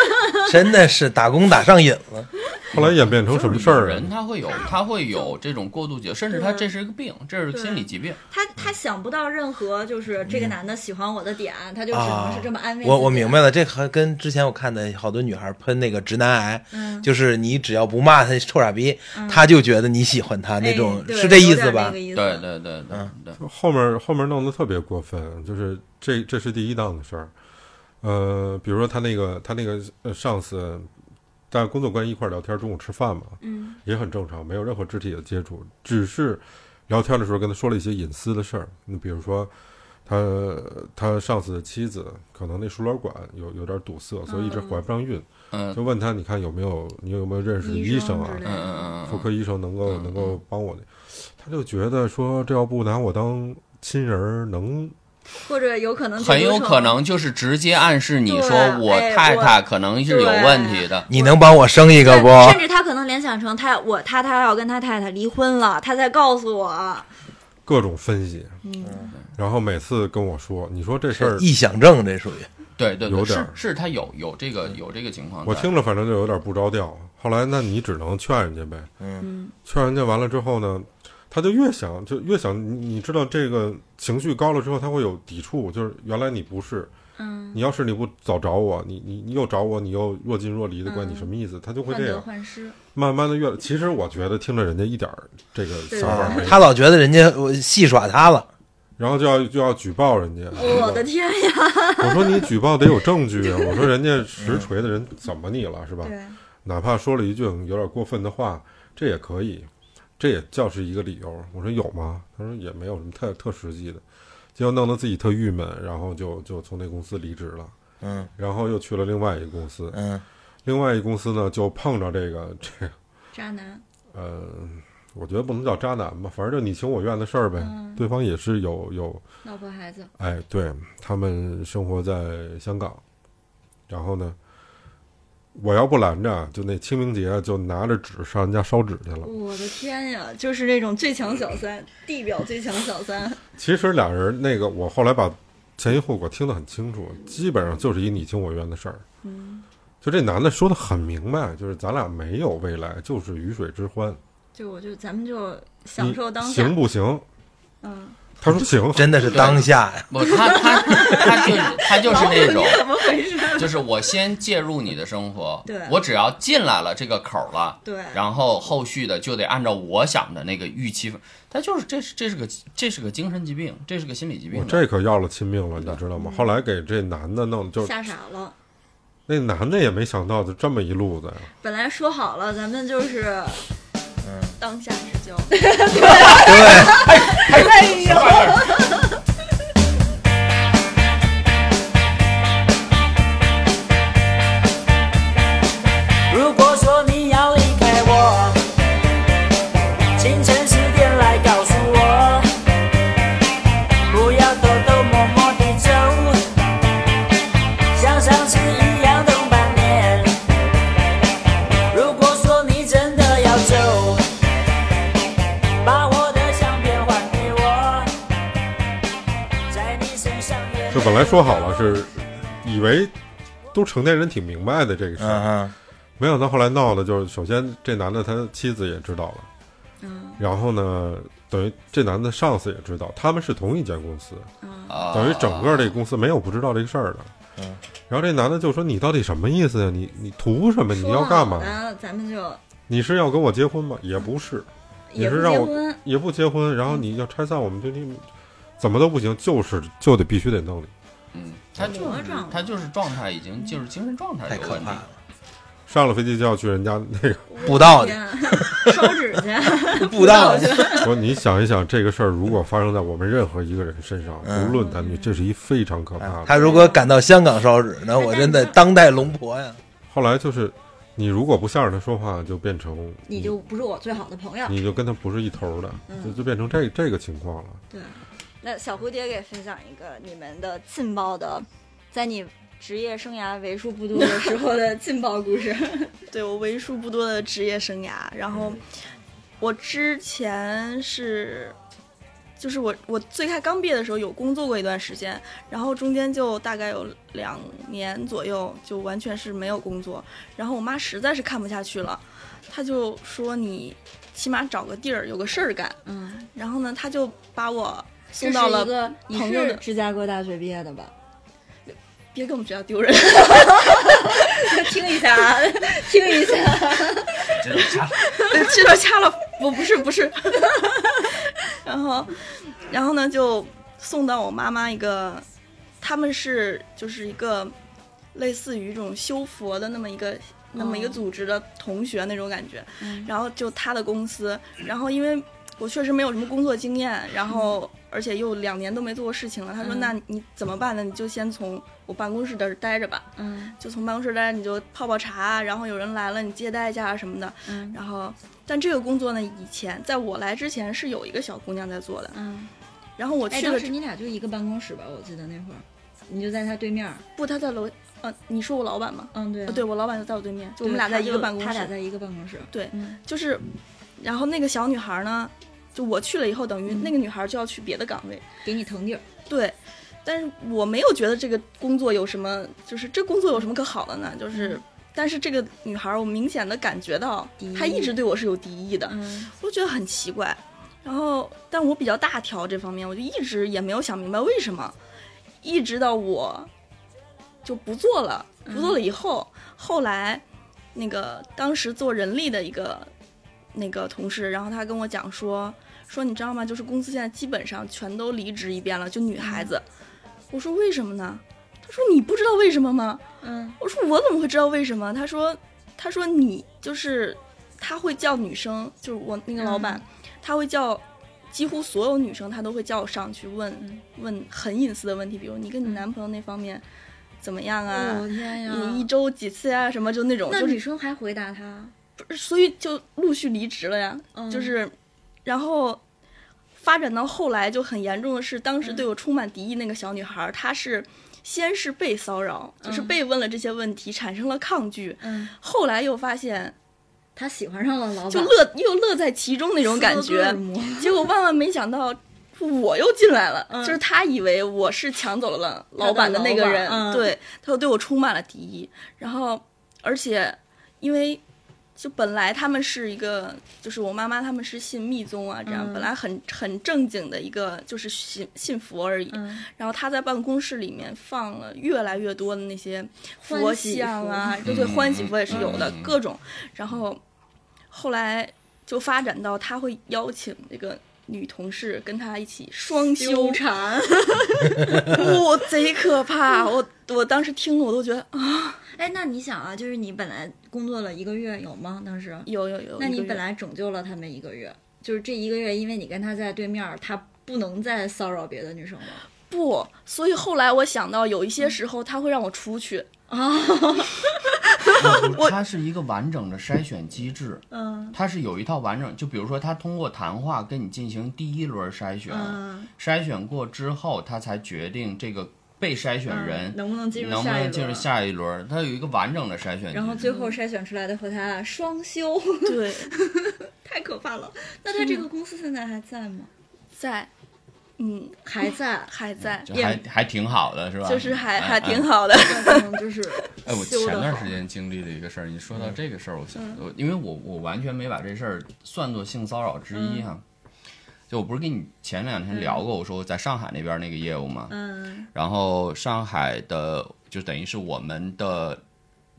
真的是打工打上瘾了。后来演变成什么事儿啊？人他会有他会有这种过度解，甚至他这是一个病，这是个心理疾病。他他想不到任何就是这个男的喜欢我的点，他就只能是这么安慰我我明白了，这还跟之前我看的好多女孩喷那个直男癌，嗯。就是你只要不骂他臭傻逼，他就觉得你喜欢他那种哎，是这意思吧？对对对对嗯对，后面后面弄得特别过分，就是这这是第一档的事儿。呃，比如说他那个他那个呃上司，大家工作关系一块儿聊天，中午吃饭嘛，嗯。也很正常，没有任何肢体的接触，只是聊天的时候跟他说了一些隐私的事儿。你比如说，他他上司的妻子可能那输卵管有有点堵塞，所以一直怀不上孕，嗯。就问他，你看有没有你有没有认识的医医生啊？嗯嗯嗯。妇科医生能够嗯能够帮我的，他就觉得说这要不拿我当亲人，能或者有可能嗯，很有可能就是直接暗示你说我太太可能是有问题的。你能帮我生一个不？甚至他可能联想成他我他他要跟他太太离婚了，他在告诉我，各种分析，嗯然后每次跟我说，你说这事儿，臆想症，这属于对对对，有点儿是是他有有这个有这个情况。我听着反正就有点不着调。后来那你只能劝人家呗，嗯劝人家完了之后呢，他就越想就越想，你你知道这个情绪高了之后，他会有抵触，就是原来你不是，嗯，你要是你不早找我，你你你又找我，你又若近若离的，关你嗯什么意思？他就会这样，患失，慢慢的越，其实我觉得听着人家一点儿这个想法没有，他老觉得人家我戏耍他了。然后就要就要举报人家。我的天呀，我说你举报得有证据啊！我说人家实锤的人怎么你了是吧？哪怕说了一句有点过分的话，这也可以。这也叫是一个理由。我说有吗？他说也没有什么特特实际的，结果弄得自己特郁闷，然后就就从那公司离职了，嗯。然后又去了另外一个公司，嗯。另外一个公司呢就碰着这个 这个渣男，呃，我觉得不能叫渣男吧，反正就你情我愿的事儿呗。嗯。对方也是有有，老婆孩子，哎，对他们生活在香港，然后呢，我要不拦着，就那清明节就拿着纸上人家烧纸去了。我的天呀，就是那种最强小三，地表最强小三，其实俩人那个，我后来把前因后果听得很清楚，基本上就是一你情我愿的事儿。嗯，就这男的说的很明白，就是咱俩没有未来，就是鱼水之欢，就我就咱们就享受当下行，不行？嗯，他说行，真的是当下呀，不，他他他就 他就是那种，怎么回事？就是我先介入你的生活，对我只要进来了这个口儿了，对，然后后续的就得按照我想的那个预期，他就是这是这是个这是个精神疾病，这是个心理疾病我。这可要了亲命了，你知道吗？后来给这男的弄，就吓傻了。那男的也没想到，就这么一路子呀。本来说好了，咱们就是嗯，当下之交。对，哎 哎呦，成年人挺明白的这个事儿，嗯没想到后来闹的就是，首先这男的他妻子也知道了，嗯然后呢，等于这男的上司也知道，他们是同一间公司，等于整个这个公司没有不知道这个事儿的。嗯然后这男的就说：“你到底什么意思呀？你你图什么？你要干嘛？咱们就你是要跟我结婚吗？也不是，你也不是让我结婚，也不结婚。然后你要拆散我们，就你怎么都不行，就是就得必须得弄你。嗯，他就是状他就是状态已经就是精神状态太可怕。了，上了飞机就要去人家那个布道去，烧纸去，布道去，说，你想一想，这个事儿如果发生在我们任何一个人身上，嗯无论男女，这是一非常可怕的。他如果赶到香港烧纸，那我真的当代龙婆呀！后来就是，你如果不向着他说话，就变成你就不是我最好的朋友。你就跟他不是一头的，嗯就就变成这这个情况了。对，那小蝴蝶给分享一个你们的劲爆的，在你职业生涯为数不多的时候的劲爆故事。对我为数不多的职业生涯。然后我之前是，就是我我最开刚毕业的时候有工作过一段时间，然后中间就大概有两年左右就完全是没有工作。然后我妈实在是看不下去了，她就说你起码找个地儿有个事儿干。嗯，然后呢，她就把我送到了一个朋友的芝加哥大学毕业的吧？别给我们学校丢人。听一下啊，听一下。这种掐了，这段掐了，不不是不是，然后然后呢就送到我妈妈一个，他们是就是一个类似于这种修佛的那么一个。那么一个哦组织的同学那种感觉，嗯然后就他的公司，然后因为我确实没有什么工作经验，然后而且又两年都没做过事情了，他说嗯那你怎么办呢？你就先从我办公室这儿待着吧，嗯就从办公室待着，你就泡泡茶，然后有人来了你接待一下什么的，嗯然后，但这个工作呢，以前在我来之前是有一个小姑娘在做的。嗯。然后我哎，去了当时，你俩就一个办公室吧？我记得那会儿，你就在他对面。不，她在楼，呃，你说我老板吗？嗯，对对我老板就在我对面，就我们俩在一个办公室。他俩在一个办公室。对，嗯就是，然后那个小女孩呢，就我去了以后，等于嗯那个女孩就要去别的岗位。给你腾地儿。对，但是我没有觉得这个工作有什么，就是这工作有什么可好的呢？就是，但是这个女孩，我明显的感觉到她一直对我是有敌意的。嗯我就觉得很奇怪。然后，但我比较大条这方面，我就一直也没有想明白为什么，一直到我就不做了，不做了以后，后来那个当时做人力的一个那个同事，然后他跟我讲说说你知道吗？就是公司现在基本上全都离职一遍了，就女孩子。我说为什么呢？他说你不知道为什么吗？嗯我说我怎么会知道为什么？他说他说你就是他会叫女生，就是我那个老板，他会叫几乎所有女生，他都会叫我上去问、嗯问很隐私的问题，比如你跟你男朋友那方面怎么样啊？哦天呀！你一周几次呀、什么就那种，那就是女生还回答他，所以就陆续离职了呀。嗯。就是，然后发展到后来就很严重的是，当时对我充满敌意那个小女孩儿，她是先是被骚扰，就是嗯被问了这些问题，产生了抗拒，嗯，后来又发现他喜欢上了老板，就乐又乐在其中那种感觉，结果万万没想到。我又进来了，嗯。就是他以为我是抢走了老板的那个人，对，他又对我充满了敌意。然后，而且因为就本来他们是一个，就是我妈妈他们是信密宗啊，这样、嗯本来很很正经的一个，就是信信佛而已。嗯然后他在办公室里面放了越来越多的那些佛像啊，对对，嗯欢喜佛也是有的，嗯各种。然后后来就发展到他会邀请那个女同事跟他一起双修纠，缠。哇、贼可怕！我我当时听了我都觉得啊，哎，那你想啊，就是你本来工作了一个月有吗？当时？有有有。那你本来拯救了他们一个月，就是这一个月，因为你跟他在对面，他不能再骚扰别的女生了。不，所以后来我想到有一些时候他会让我出去，它是一个完整的筛选机制，嗯。它是有一套完整，就比如说他通过谈话跟你进行第一轮筛选，嗯，筛选过之后，他才决定这个被筛选人嗯能不能进入能不下一轮？能进入下一轮，它有一个完整的筛选机制。然后最后筛选出来的和他双修，对，太可怕了。那他这个公司现在还在吗？在，嗯，还在，还在，就还还挺好的，是吧？就是还嗯还挺嗯好的。那可能就是 哎，我前段时间经历了一个事儿，你说到这个事儿，我想，我因为我我完全没把这事儿算作性骚扰之一哈。就我不是跟你前两天聊过，我说我在上海那边那个业务嘛，嗯。然后上海的就等于是我们的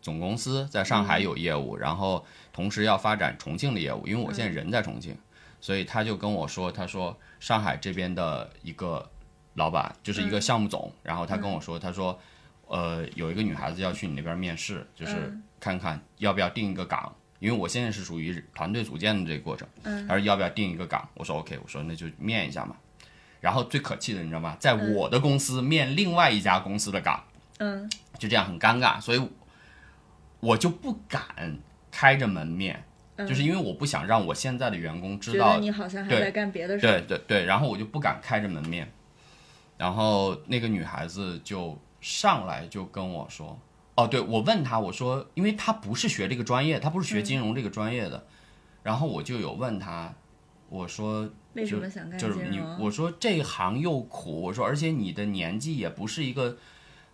总公司在上海有业务，然后同时要发展重庆的业务，因为我现在人在重庆，所以他就跟我说，他说上海这边的一个老板就是一个项目总，然后他跟我说，他说呃有一个女孩子要去你那边面试，就是嗯看看要不要定一个岗。因为我现在是属于团队组建的这个过程，嗯他说要不要定一个岗？我说 OK，我说那就面一下嘛。然后最可气的，你知道吗？在我的公司面另外一家公司的岗，嗯就这样很尴尬，所以我就不敢开着门面，嗯，就是因为我不想让我现在的员工知道你好像还对在干别的。对对对，然后我就不敢开着门面，然后那个女孩子就上来就跟我说，哦，对我问她，我说，因为她不是学这个专业，她不是学金融这个专业的，然后我就有问她，我说为什么想干就是你？我说这行又苦，我说而且你的年纪也不是一个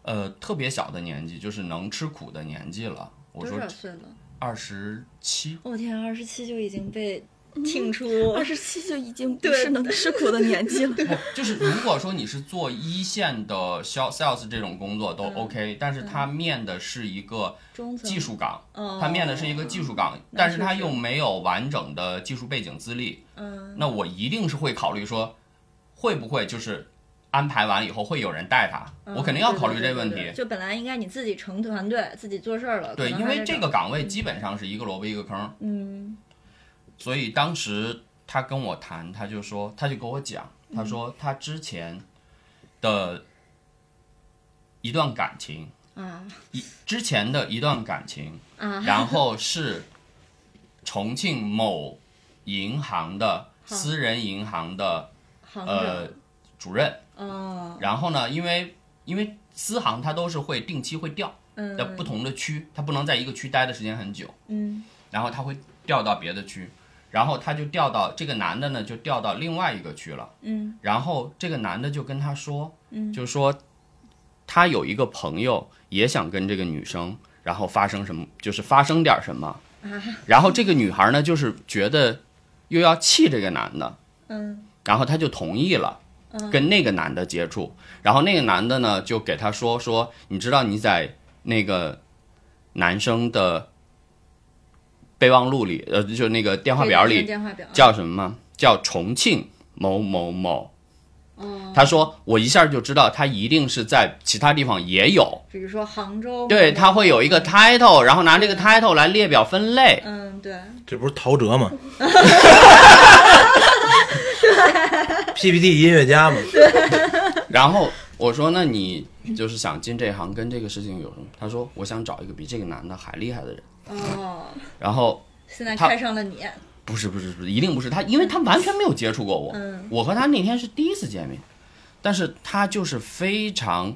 呃特别小的年纪，就是能吃苦的年纪了。我多说少岁了？二十七，我天，二十七就已经被挺出二十七就已经不对是能吃苦的年纪了。不就是如果说你是做一线的销 sales 这种工作都嗯 OK，、但是他面的是一个技术岗，哦他面的是一个技术岗，但是他又没有完整的技术背景资历，嗯。那我一定是会考虑说，会不会就是安排完以后会有人带他，我肯定要考虑这个问题。嗯对对对对就本来应该你自己成团队，自己做事儿了。对，因为这个岗位基本上是一个萝卜一个坑，嗯。所以当时他跟我谈，他就说，他就跟我讲，他嗯说他之前的一段感情，啊。一之前的一段感情，啊，然后是重庆某银行的私人银行的呃长主任，哦。然后呢，因为因为私行它都是会定期会调嗯。在不同的区，它不能在一个区待的时间很久，嗯。然后他会调到别的区，然后他就调到这个男的呢就调到另外一个区了，嗯。然后这个男的就跟他说，嗯。就是说他有一个朋友也想跟这个女生，然后发生什么，就是发生点什么，啊。然后这个女孩呢就是觉得又要气这个男的，嗯。然后他就同意了。嗯。跟那个男的接触，然后那个男的呢就给他说说，你知道你在那个男生的备忘录里，呃，就那个电话表里叫什么吗？叫重庆某某某，哦，他说我一下就知道他一定是在其他地方也有，比如说杭州，对他会有一个 title，然后拿这个 title 来列表分类。嗯，对，这不是陶喆吗 ？PPT 音乐家嘛，然后我说那你就是想进这行跟这个事情有什么？他说我想找一个比这个男的还厉害的人。哦，然后现在看上了你，不是不是不是，一定不是他，因为他完全没有接触过我。嗯我和他那天是第一次见面，但是他就是非常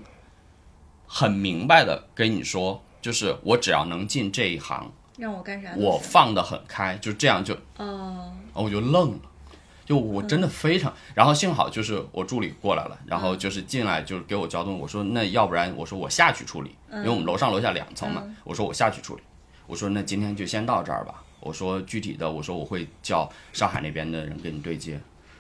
很明白的跟你说，就是我只要能进这一行，让我干啥我放得很开，就这样就，哦，我就愣了。就我真的非常，然后幸好就是我助理过来了，然后就是进来就是给我交通，我说那要不然我说我下去处理，因为我们楼上楼下两层嘛，我说我下去处理，我说那今天就先到这儿吧，我说具体的我说我会叫上海那边的人跟你对接，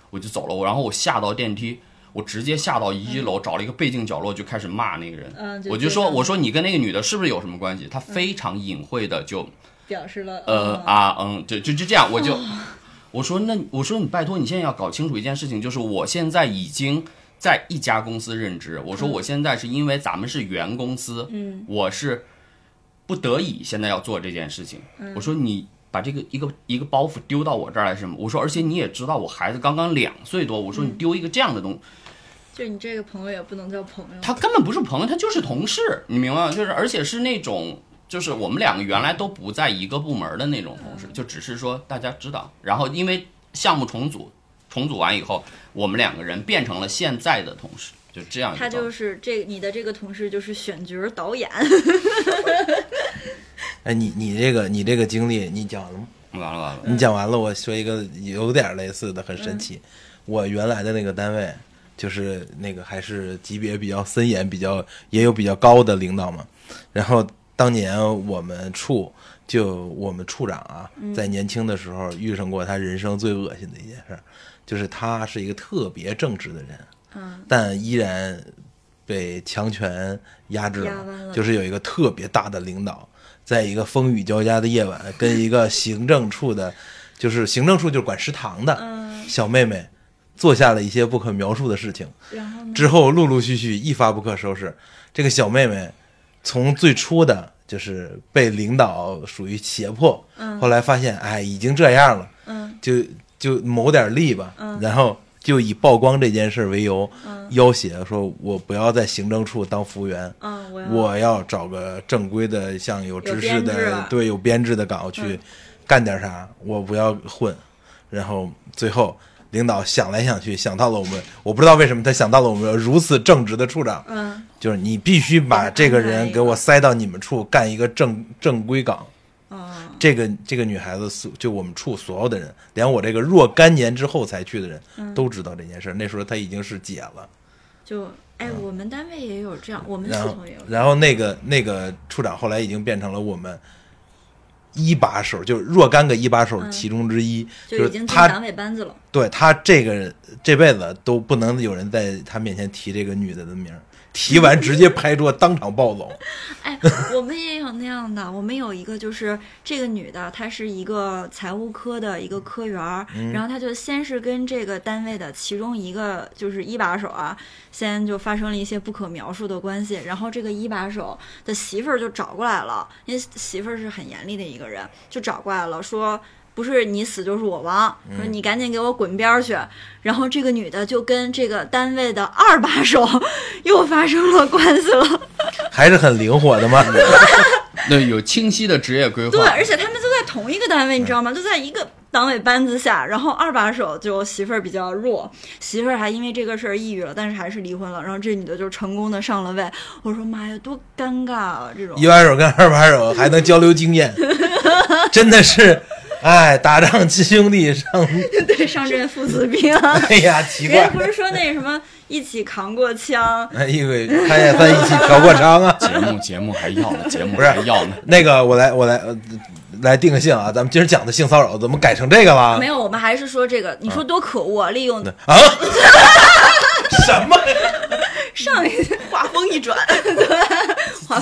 我就走了，我然后我下到电梯，我直接下到一楼，找了一个背景角落就开始骂那个人，嗯，我就说我说你跟那个女的是不是有什么关系？她非常隐晦的就表示了，嗯。呃啊嗯，就就就这样，我就我说那我说你拜托你现在要搞清楚一件事情，就是我现在已经在一家公司任职，我说我现在是因为咱们是原公司，嗯我是不得已现在要做这件事情。我说你把这个一个一个包袱丢到我这儿来是什么？我说而且你也知道我孩子刚刚两岁多，我说你丢一个这样的东西，就你这个朋友也不能叫朋友，他根本不是朋友，他就是同事，你明白吗？就是而且是那种。就是我们两个原来都不在一个部门的那种同事，就只是说大家知道，然后因为项目重组，重组完以后，我们两个人变成了现在的同事，就这样他。就是这你的这个同事就是选角导演，哎，你你这个你这个经历你讲完了吗？完了完了，你讲完了，我说一个有点类似的，很神奇。我原来的那个单位，就是那个还是级别比较森严、比较也有比较高的领导嘛。然后当年我们处就我们处长啊，在年轻的时候遇上过他人生最恶心的一件事儿，就是他是一个特别正直的人，嗯，但依然被强权压制了就是有一个特别大的领导，在一个风雨交加的夜晚，跟一个行政处的，就是行政处就是管食堂的嗯小妹妹，做下了一些不可描述的事情。然后呢？之后陆陆续续一发不可收拾。这个小妹妹从最初的就是被领导属于胁迫，嗯。后来发现哎已经这样了，嗯。就就谋点利吧，嗯。然后就以曝光这件事为由，嗯。要挟说我不要在行政处当服务员。嗯，我要。我要找个正规的，像有知识的啊，对有编制的岗去嗯。干点啥，我不要混。然后最后领导想来想去，想到了我们，我不知道为什么他想到了我们如此正直的处长，嗯就是你必须把这个人给我塞到你们处干一个正正规岗。哦这个这个女孩子所就我们处所有的人，连我这个若干年之后才去的人、嗯都知道这件事。那时候她已经是姐了。就哎，我们单位也有这样，我们系统也有，然后那个那个处长后来已经变成了我们一把手，就是若干个一把手嗯其中之一，就已经他党委班子了。对他这个人这辈子都不能有人在他面前提这个女的的名儿，提完直接拍桌当场暴走。哎，我们也有那样的，我们有一个就是这个女的，她是一个财务科的一个科员儿，嗯然后她就先是跟这个单位的其中一个就是一把手啊，先就发生了一些不可描述的关系，然后这个一把手的媳妇儿就找过来了，因为媳妇儿是很严厉的一个人，就找过来了说。不是你死就是我亡，说你赶紧给我滚边儿去。然后这个女的就跟这个单位的二把手 又发生了关系了。还是很灵活的嘛。那有清晰的职业规划。对，而且他们都在同一个单位，你知道吗？都在一个党委班子下。然后二把手就媳妇儿比较弱，媳妇儿还因为这个事儿抑郁了，但是还是离婚了。然后这女的就成功的上了位。我说妈呀，多尴尬啊！这种一把手跟二把手还能交流经验，真的是，哎，打仗亲兄弟上，对上阵父子兵。哎呀，奇人家怪不，是说那什么一起扛过枪，哎，因为他也算一起嫖过娼啊。节目节目还要呢，节目不是还要呢。那个，我来，我来，呃来定个性啊！咱们今儿讲的性骚扰怎么改成这个了？没有，我们还是说这个。你说多可恶啊！利用啊？什么？上一 话风一转，对，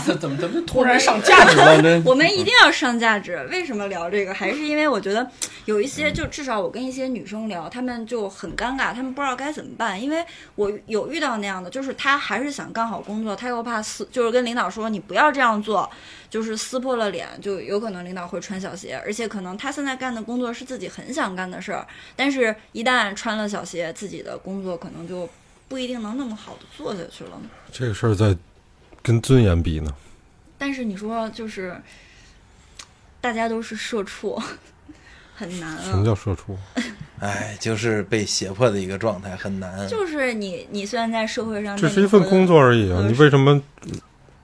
这怎么怎么突然上价值了？呢 我们一定要上价值。为什么聊这个？还是因为我觉得有一些，就至少我跟一些女生聊，她们就很尴尬，她们不知道该怎么办。因为我有遇到那样的，就是她还是想干好工作，她又怕撕，就是跟领导说你不要这样做，就是撕破了脸，就有可能领导会穿小鞋。而且可能她现在干的工作是自己很想干的事儿，但是一旦穿了小鞋，自己的工作可能就不一定能那么好的做下去了。这个事儿在跟尊严比呢。但是你说就是，大家都是社畜，很难什么啊。叫社畜？哎，就是被胁迫的一个状态，很难。就是你，你虽然在社会上，这是一份工作而已啊！呃你为什么？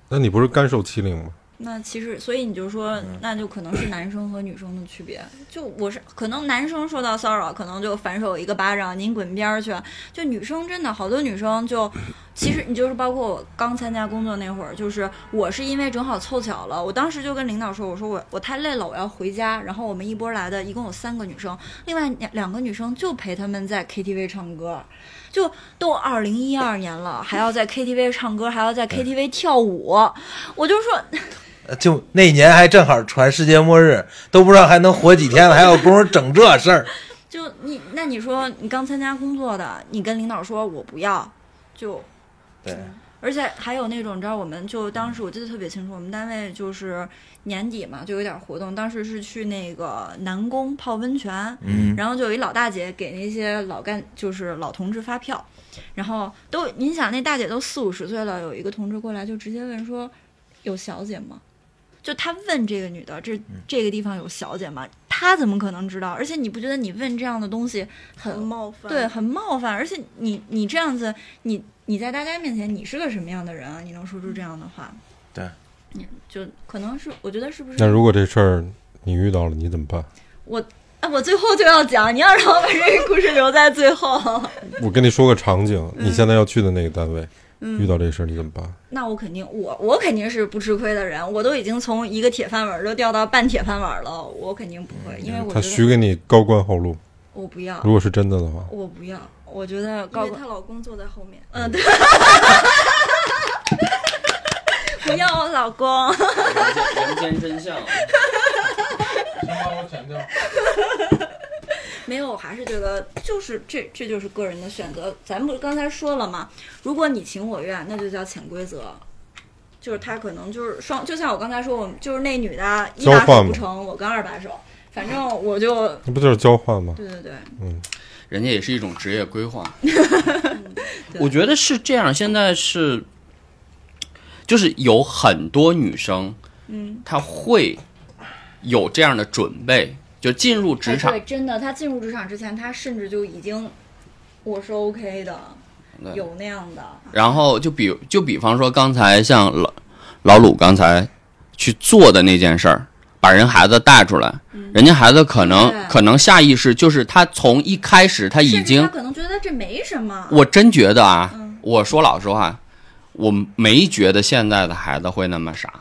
那你不是甘受欺凌吗？那其实，所以你就说，那就可能是男生和女生的区别。就我是可能男生受到骚扰，可能就反手一个巴掌，您滚边儿去。就女生真的好多女生就，其实你就是包括我刚参加工作那会儿，就是我是因为正好凑巧了，我当时就跟领导说，我说我我太累了，我要回家。然后我们一波来的一共有三个女生，另外两两个女生就陪他们在 KTV 唱歌。就都二零一二年了，还要在 KTV 唱歌，还要在 KTV 跳舞，我就说呃就那年还正好传世界末日，都不知道还能活几天了，还有工夫整这事儿。就你，那你说你刚参加工作的，你跟领导说我不要，就，对，而且还有那种，你知道，我们就当时我记得特别清楚，我们单位就是年底嘛，就有点活动，当时是去那个南宫泡温泉，嗯，然后就有一老大姐给那些老干，就是老同志发票，然后都，您想那大姐都四五十岁了，有一个同志过来就直接问说，有小姐吗？就他问这个女的，这这个地方有小姐吗？他怎么可能知道？而且你不觉得你问这样的东西很很冒犯。对，很冒犯，而且你你这样子，你你在大家面前你是个什么样的人啊？你能说出这样的话？对，你就可能是我觉得是不是？那如果这事儿你遇到了，你怎么办？我啊，我最后就要讲，你要让我把这个故事留在最后，我跟你说个场景，你现在要去的那个单位，嗯遇到这事儿你怎么办？那我肯定我我肯定是不吃亏的人，我都已经从一个铁饭碗儿都掉到半铁饭碗儿了，我肯定不会，因为我他许给你高官厚禄，我不要如，果是真的的话，我不要，我觉得因为她老公坐在后面。嗯对。不要我老公，人间真相。先把我剪掉。没有，我还是觉得就是这这就是个人的选择。咱们不是刚才说了吗？如果你情我愿，那就叫潜规则。就是他可能就是双，就像我刚才说，我们就是那女的一把交换嘛手不成，我跟二把手，反正我就那不就是交换吗？对对对，嗯，人家也是一种职业规划。我觉得是这样，现在是，就是有很多女生，嗯，她会有这样的准备，就进入职场。哎对，真的，她进入职场之前，她甚至就已经我是 OK 的，有那样的，然后就比就比方说刚才像老老鲁刚才去做的那件事儿，把人孩子带出来，人家孩子可能可能下意识就是他从一开始他已经他可能觉得这没什么，我真觉得啊，嗯。我说老实话，我没觉得现在的孩子会那么傻。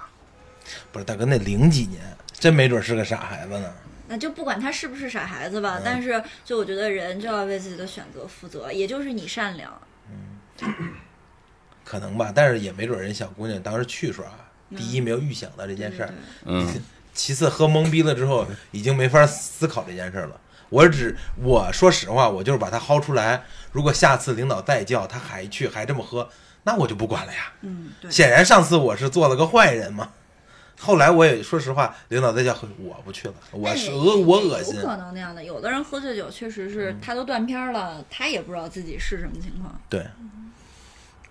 不是大哥，那零几年真没准是个傻孩子呢。那就不管他是不是傻孩子吧，但是就我觉得人就要为自己的选择负责，也就是你善良，嗯。可能吧，但是也没准人小姑娘当时去说啊，第一没有预想到这件事儿，嗯，其次喝懵逼了之后已经没法思考这件事了。我只我说实话，我就是把它薅出来。如果下次领导再叫他还去还这么喝，那我就不管了呀。嗯，对，显然上次我是做了个坏人嘛。后来我也说实话，领导再叫我不去了，我是恶我恶心。有可能那样的。有的人喝醉酒确实是他都断片儿了，他也不知道自己是什么情况。对，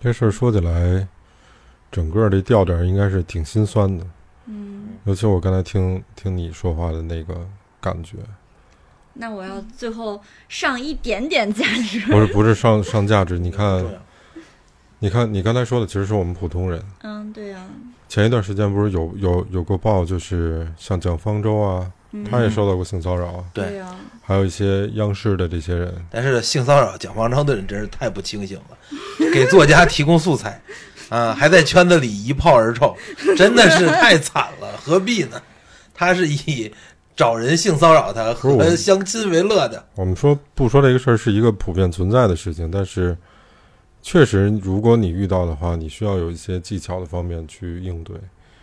这事儿说起来，整个这调调应该是挺心酸的，嗯，尤其我刚才听听你说话的那个感觉，那我要最后上一点点价值。不是不是上上价值。你看你看你刚才说的，其实是我们普通人。嗯，对呀、前一段时间不是有有有过报，就是像蒋方舟啊，嗯，他也受到过性骚扰啊，对呀、还有一些央视的这些人，但是性骚扰蒋方舟的人真是太不清醒了，给作家提供素材，啊，还在圈子里一炮而臭，真的是 太惨了，何必呢？他是以找人性骚扰他不是我和相亲为乐的，我们说不说这个事儿是一个普遍存在的事情，但是确实，如果你遇到的话，你需要有一些技巧的方面去应对。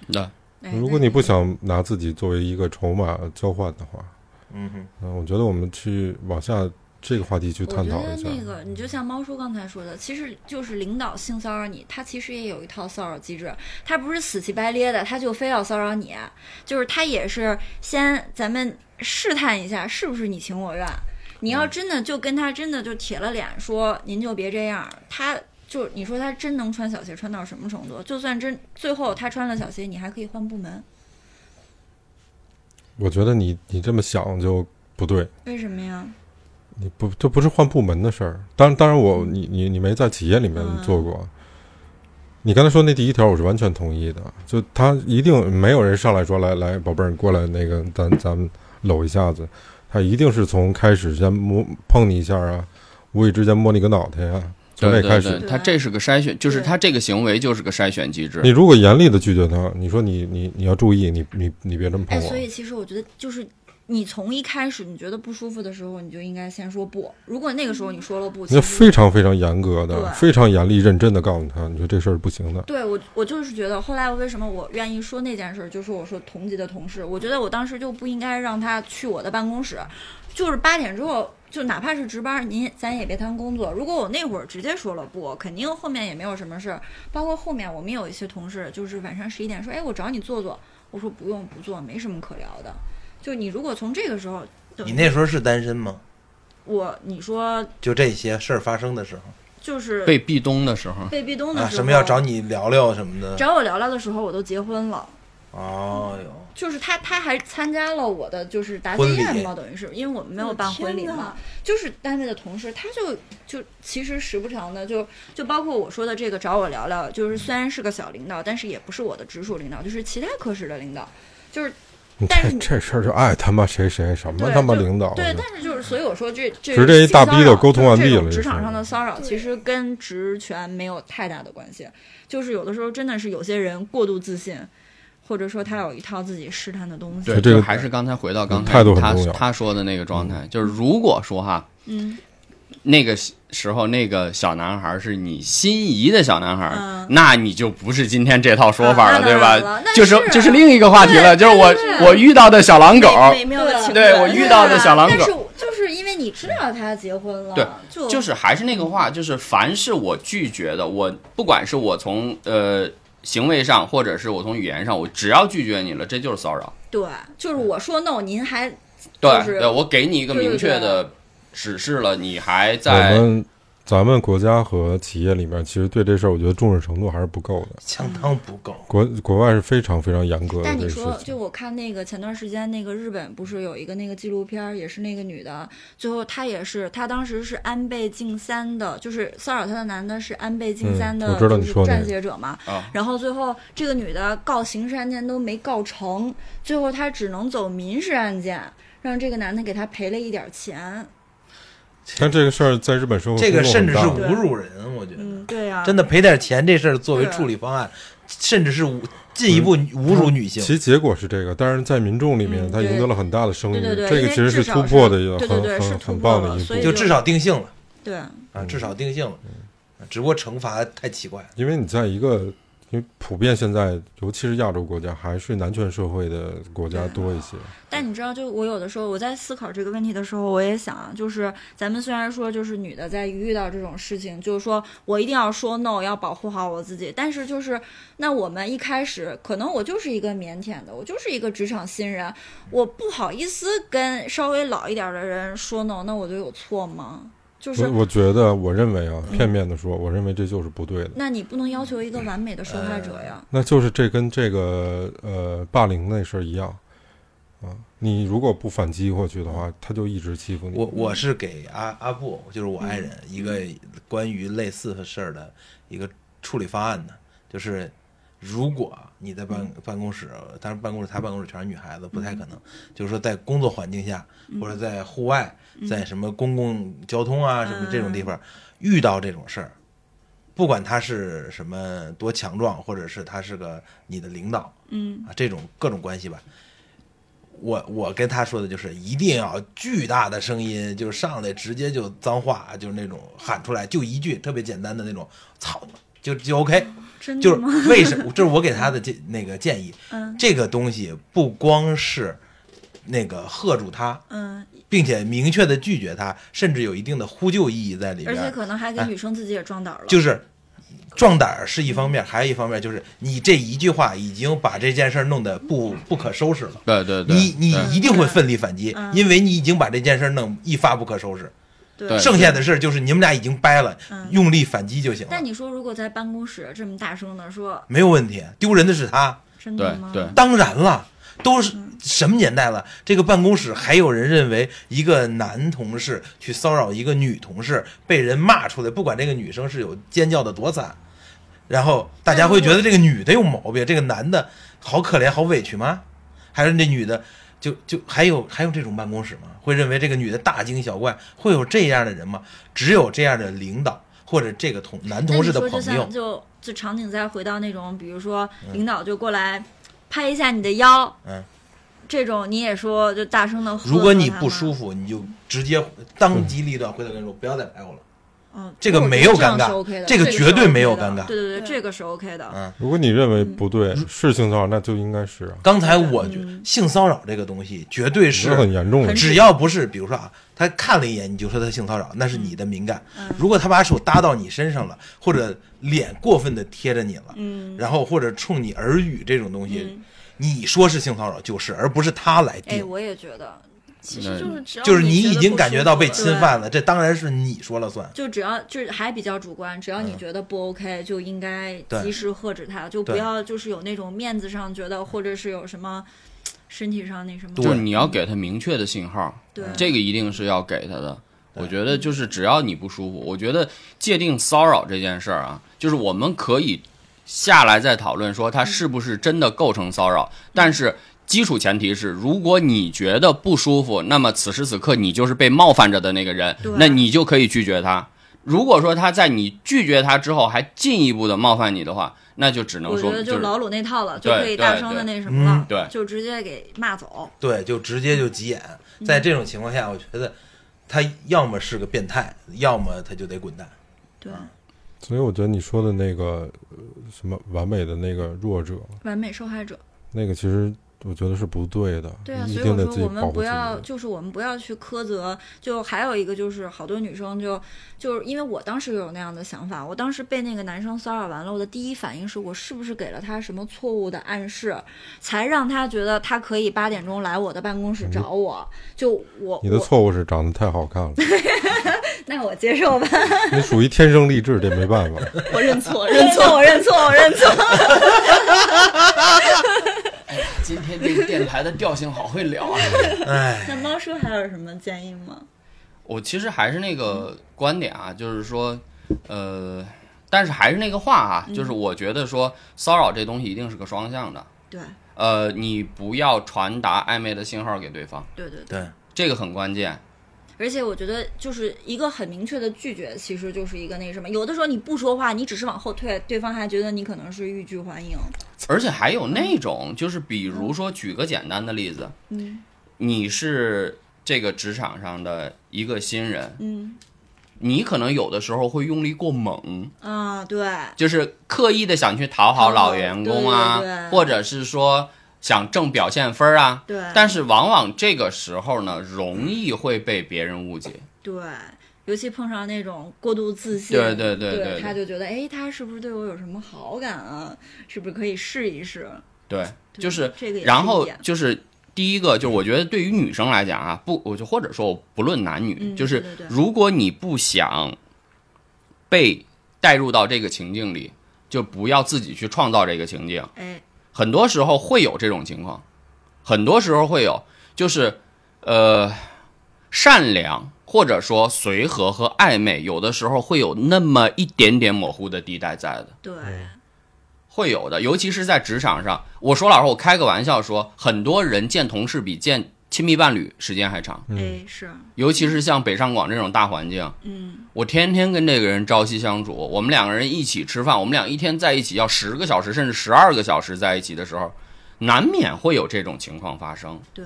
那哎如果你不，想拿自己作为一个筹码交换的话，嗯哼，嗯，我觉得我们去往下这个话题去探讨一下。那个，你就像猫叔刚才说的，其实就是领导性骚扰你，他其实也有一套骚扰机制，他不是死乞白咧的，他就非要骚扰你，就是他也是先咱们试探一下是不是你情我愿。你要真的就跟他真的就铁了脸说您就别这样，他就你说他真能穿小鞋穿到什么程度？就算真最后他穿了小鞋，你还可以换部门，我觉得你你这么想就不对，为什么呀？你不这不是换部门的事儿。当然，当然我你你你没在企业里面嗯做过。你刚才说那第一条，我是完全同意的。就他一定没有人上来说来来，宝贝儿，你过来，那个咱咱们搂一下子。他一定是从开始先摸碰你一下啊，无意之间摸你个脑袋呀、从那开始对，。他这是个筛选，就是他这个行为就是个筛选机制你。如果严厉的拒绝他，你说你你你要注意，你你你别这么碰哎，我。所以其实我觉得，就是你从一开始你觉得不舒服的时候，你就应该先说不。如果那个时候你说了不，其那非常非常严格的，非常严厉认真的告诉他，你说这事儿是不行的。对我，我就是觉得，后来为什么我愿意说那件事儿，就是我说同级的同事，我觉得我当时就不应该让他去我的办公室，就是八点之后，就哪怕是值班，您咱也别谈工作。如果我那会儿直接说了不，肯定后面也没有什么事儿。包括后面我们有一些同事，就是晚上十一点说，哎，我找你坐坐，我说不用不坐，没什么可聊的。就你如果从这个时候，你那时候是单身吗？我你说就这些事儿发生的时候。就是被壁咚的时候，被壁咚的啊，时候，什么要找你聊聊什么的？找我聊聊的时候，我都结婚了。哦哟，就是他，他还参加了我的就是答谢宴嘛，等于是因为我们没有办婚礼嘛，就是单位的同事，他就就其实时不常的就就包括我说的这个找我聊聊，就是虽然是个小领导，但是也不是我的直属领导，就是其他科室的领导，就是但是这你这事儿就爱他妈谁谁什么他妈领导对，但是就是所以我说这这直接一大逼斗沟通完毕这种了职场上的骚扰其实跟职权没有太大的关系，就是有的时候真的是有些人过度自信。或者说他有一套自己试探的东西，对，这个还是刚才回到刚才态度很他重要他说的那个状态，就是如果说哈，嗯，那个时候那个小男孩是你心仪的小男孩，嗯。那你就不是今天这套说法了，啊对吧？就是就是另一个话题了，就是我我遇到的小狼狗，美妙的对情对我遇到的小狼狗但是就是因为你知道他结婚了，对就就是还是那个话，就是凡是我拒绝的，我不管是我从呃行为上，或者是我从语言上，我只要拒绝你了，这就是骚扰。对，就是我说 no，您还对、就是对，我给你一个明确的指示了，你还我在们咱们国家和企业里面，其实对这事儿，我觉得重视程度还是不够的。相当不够。国国外是非常非常严格的但你。说就我看那个前段时间那个日本不是有一个那个纪录片儿，也是那个女的，最后她也是，她当时是安倍晋三的，就是骚扰她的男的是安倍晋三的，嗯我知道就是你说那个撰写者嘛。啊然后最后这个女的告刑事案件都没告成，最后她只能走民事案件，让这个男的给她赔了一点儿钱。但这个事儿在日本社会这个甚至是侮辱人，我觉得。嗯，对呀、真的赔点钱这事儿作为处理方案，甚至是侮进一步侮辱女性。其结果是这个，但是在民众里面，他赢得了很大的声誉，对对对这个其实是突破的一个很很很棒的一步。所以。就至少定性了。对，啊，至少定性了，只不过惩罚太奇怪了。因为你在一个，因为普遍现在，尤其是亚洲国家，还是男权社会的国家多一些。但你知道，就我有的时候我在思考这个问题的时候，我也想啊，就是咱们虽然说就是女的在遇到这种事情，就是说我一定要说 no，要保护好我自己，但是就是那我们一开始可能我就是一个腼腆的，我就是一个职场新人，我不好意思跟稍微老一点的人说 no，那我就有错吗？就是我我觉得，我认为啊，嗯片面的说，我认为这就是不对的。那你不能要求一个完美的受害者呀。那就是这跟这个呃霸凌那事儿一样啊，你如果不反击过去的话，他就一直欺负你。我我是给阿阿布，就是我爱人，一个关于类似的事儿的一个处理方案的，就是如果你在办办公室，当然办公室他办公室全是女孩子，不太可能，就是说在工作环境下，或者在户外，在什么公共交通啊什么这种地方遇到这种事儿，不管他是什么多强壮，或者是他是个你的领导，嗯。啊，这种各种关系吧，我我跟他说的就是一定要巨大的声音，就是上来直接就脏话，就是那种喊出来，就一句特别简单的那种“操”，就就 OK。就是？为什么？这是我给他的建那个建议。嗯 这个东西不光是那个喝住他，嗯，并且明确的拒绝他，甚至有一定的呼救意义在里边。而且可能还给女生自己也壮胆了。就是壮胆儿是一方面，还有一方面就是你这一句话已经把这件事儿弄得不不可收拾了。对对对，你你一定会奋力反击，嗯因为你已经把这件事儿弄一发不可收拾。对剩下的事儿就是你们俩已经掰了，嗯用力反击就行了但，你说，如果在办公室这么大声的说，没有问题。丢人的是他，真的吗？对当然了，都是什么年代了？这个办公室还有人认为一个男同事去骚扰一个女同事，被人骂出来，不管这个女生是有尖叫的多惨，然后大家会觉得这个女的有毛病，这个男的好可怜、好委屈吗？还是那女的就就还有还有这种办公室吗？会认为这个女的大惊小怪？会有这样的人吗？只有这样的领导或者这个同男同事的朋友，就就场景再回到那种，比如说领导就过来拍一下你的腰，嗯，这种你也说就大声的。如果你不舒服，你就直接当机立断回头跟你说不要再拍我了。嗯，这个没有尴尬是 OK，这个绝对没有尴尬对对对，这个是 OK 的。嗯，如果你认为不对，是性骚扰，那就应该是啊，刚才我觉嗯性骚扰这个东西绝对是很，严重的。只要不是比如说啊，他看了一眼你就说他性骚扰，那是你的敏感。如果他把手搭到你身上了，或者脸过分的贴着你了，嗯，然后或者冲你耳语这种东西，嗯你说是性骚扰就是，而不是他来哎，定。我也觉得，其实就是只要就是你已经感觉到被侵犯了，这当然是你说了算。就只要就是还比较主观，只要你觉得不 OK，就应该及时喝止他，就不要就是有那种面子上觉得，或者是有什么身体上那什么。对就是你要给他明确的信号，对这个一定是要给他的。我觉得就是只要你不舒服，我觉得界定骚扰这件事儿啊，就是我们可以下来再讨论说它是不是真的构成骚扰，但是基础前提是，如果你觉得不舒服，那么此时此刻你就是被冒犯着的那个人，那你就可以拒绝他。如果说他在你拒绝他之后还进一步的冒犯你的话，那就只能我觉说就是得就老鲁那套了，就可以大声的那什么了，嗯对就直接给骂走。对，就直接就急眼。在这种情况下，我觉得他要么是个变态，要么他就得滚蛋。对，所以我觉得你说的那个呃什么完美的那个弱者，完美受害者。那个其实我觉得是不对的，对啊，一所以我说我们不。要，就是我们不要去苛责。就还有一个就是，好多女生就就是因为我当时有那样的想法，我当时被那个男生骚扰完了，我的第一反应是我是不是给了他什么错误的暗示，才让他觉得他可以八点钟来我的办公室找我。就我你的错误是长得太好看了，那我接受吧，你属于天生丽质，这没办法。我认错，认错，我认错，我认错。今天这个电台的调性好会聊啊。哎，那猫叔还有什么建议吗？我其实还是那个观点啊，就是说，呃，但是还是那个话啊，就是我觉得说骚扰这东西一定是个双向的，对呃，你不要传达暧昧的信号给对方，对对对。对，这个很关键。而且我觉得，就是一个很明确的拒绝，其实就是一个那什么。有的时候你不说话，你只是往后退，对方还觉得你可能是欲拒还迎。而且还有那种，就是比如说举个简单的例子，嗯你是这个职场上的一个新人，嗯你可能有的时候会用力过猛，啊，对，就是刻意的想去讨好老员工啊，或者是说想挣表现分儿啊。对但是往往这个时候呢，容易会被别人误解。对，尤其碰上那种过度自信，对对对对他就觉得，哎，他是不是对我有什么好感啊？是不是可以试一试？对，对就是这个也是然后就是第一个，就是我觉得对于女生来讲啊，不，我就或者说我不论男女，嗯就是如果你不想被带入到这个情境里，就不要自己去创造这个情境。哎，很多时候会有这种情况，很多时候会有，就是呃，善良或者说随和和暧昧，有的时候会有那么一点点模糊的地带在的。对，会有的，尤其是在职场上。我说老实话，我开个玩笑说，很多人见同事比见亲密伴侣时间还长，哎，是，尤其是像北上广这种大环境，嗯，我天天跟这个人朝夕相处，我们两个人一起吃饭，我们俩一天在一起要十个小时甚至十二个小时在一起的时候，难免会有这种情况发生。对，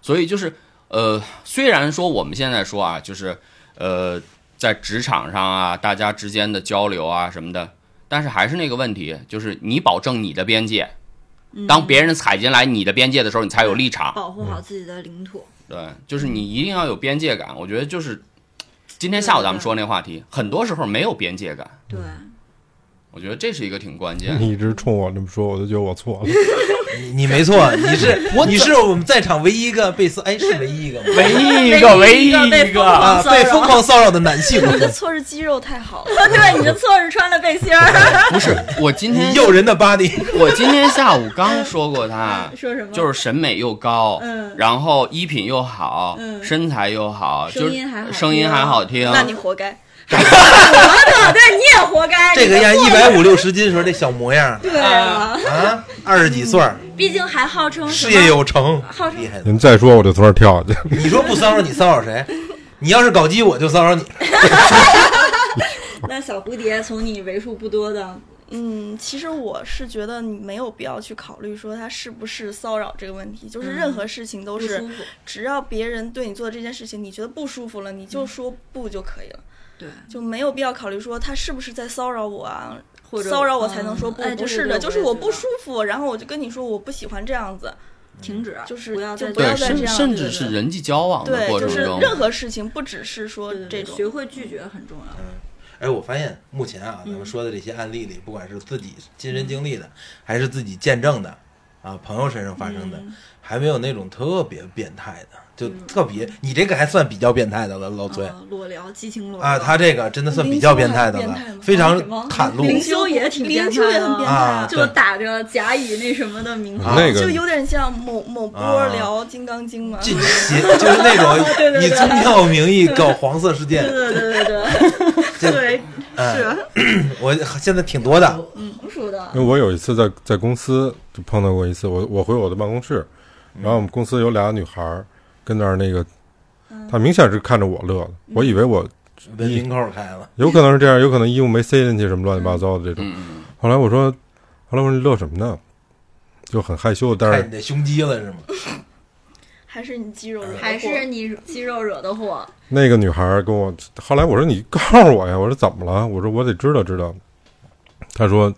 所以就是呃，虽然说我们现在说啊，就是呃，在职场上啊，大家之间的交流啊什么的，但是还是那个问题，就是你保证你的边界，当别人踩进来你的边界的时候，你才有立场。保护好自己的领土。对，就是你一定要有边界感。我觉得就是今天下午咱们说那话题，很多时候没有边界感，对，我觉得这是一个挺关键。你一直冲我这么说，我就觉得我错了。你你没错，你是 你是我们在场唯一一个被骚，哎，是唯一一个吗？唯一一个，唯一一个，啊，被疯狂骚扰的男性，你的错是肌肉太好了，对，你的错是穿了背心儿。不是我今天诱人的 body，我今天下午刚说过他，说什么？就是审美又高，嗯然后衣品又好，嗯身材又好，声音还好就是声音还好听。那你活该。对，你也活该。这个样一百五六十斤时候这小模样对啊，啊，二十几岁儿，毕竟还号称事业？有成，号称厉害的。您再说我就从这儿跳下去。你说不骚扰你骚扰谁？你要是搞基，我就骚扰你。那小蝴蝶从你为数不多的，嗯，其实我是觉得你没有必要去考虑说他是不是骚扰这个问题，就是任何事情都是。只要别人对你做的这件事情你觉得不舒服了，你就说不就可以了，对，就没有必要考虑说他是不是在骚扰我啊，或者骚扰我才能说不，嗯哎不是的，对对就是我不舒服，然后我就跟你说我不喜欢这样子，停止，就是不要再不要再甚这样甚至是人际交往的对，就是过程中，任何事情不只是说这种，学会拒绝很重要。哎，我发现目前啊，咱们说的这些案例里，不管是自己亲身经历的，还是自己见证的，啊，朋友身上发生的，嗯还没有那种特别变态的，就特别，你这个还算比较变态的了，老崔。啊裸聊，激情裸聊啊，他这个真的算比较变态的了非常袒露。灵修也挺变态灵修也很变态啊就打着甲乙那什么的名号。就有点像某某波啊聊《金刚经》嘛。进邪就是那种 以宗教名义搞黄色事件，对对对对 对对，哎是 我现在挺多的。成熟的因为我有一次在在公司就碰到过一次，我我回我的办公室，然后我们公司有俩女孩儿跟那儿那个，他明显是看着我乐的，我以为我文领口开了，有可能是这样，有可能衣服没塞进去什么乱七八糟的这种。后来我说，后来我说你乐什么呢？就很害羞，但是你的胸肌了是吗？还是你肌肉惹的祸还是你肌肉惹的祸。那个女孩儿跟我，后来我说你告诉我呀，我说怎么了？我说我得知道知道。她说，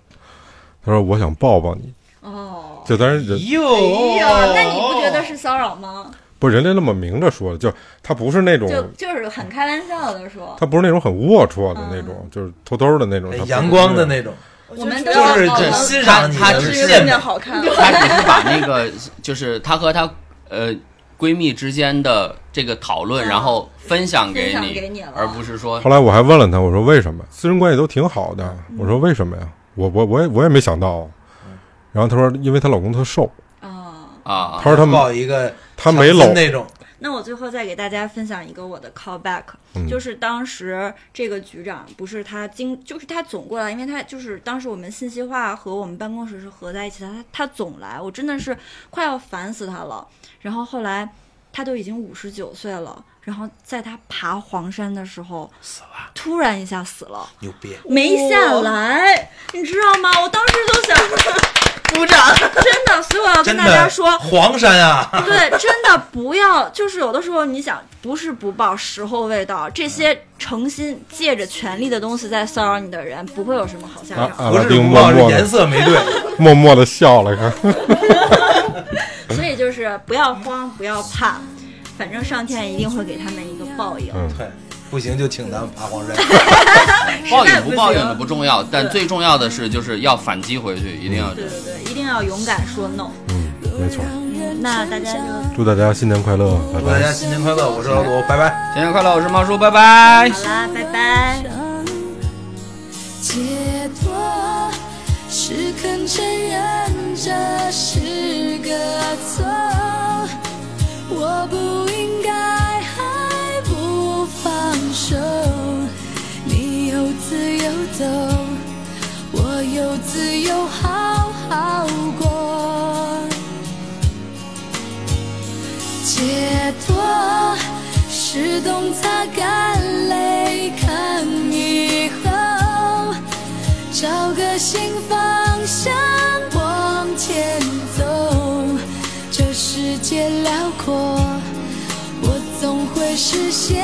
她说我想抱抱你，哦，就咱人哟，哎呦，那你不觉得是骚扰吗？不是人家那么明着说的，就她不是那种，就就是很开玩笑的说，她不是那种很龌龊的那种，就是偷偷的那种，她不是阳光的那种，我们都就是欣赏你只是健美有点好看。他只是把那个就是她和她呃闺蜜之间的这个讨论，嗯然后分享给你，给你了而不是说后来我还问了她，我说为什么？私人关系都挺好的，我说为什么呀？我我我也我也没想到啊。然后她说，因为她老公特瘦，啊。啊她说他们抱一个她没搂，那种，那我最后再给大家分享一个我的 callback，、嗯就是当时这个局长不是他经，就是他总过来，因为他就是当时我们信息化和我们办公室是合在一起的，他他总来，我真的是快要烦死他了。然后后来他都已经五十九岁了，然后在他爬黄山的时候死了，突然一下死了，牛逼！没下来，你知道吗？我当时就想鼓掌，真的，所以我要跟大家说，黄山啊，对，真的不要，就是有的时候你想，不是不报，时候未到。这些诚心借着权力的东西在骚扰你的人，不会有什么好下阿场。不是不报，是颜色没对。默默的笑了，看。所以就是不要慌，不要怕，反正上天一定会给他们一个报应。嗯对，不行就请咱们爬黄山。抱怨实在不行不抱怨的不重要，但最重要的是就是要反击回去，一定要对对对，一定要勇敢说 no。嗯，没错。那大家就祝大家新年快乐，拜拜祝大。家新年快乐！我是老罗，拜拜。新年快乐，我是猫叔，拜拜。好啦，拜拜。解脱是肯承认这是个错，我不应该还不放手。你有自由走，我有自由好好过。解脱是懂擦干泪，看以后找个新方向界辽阔，我总会实现。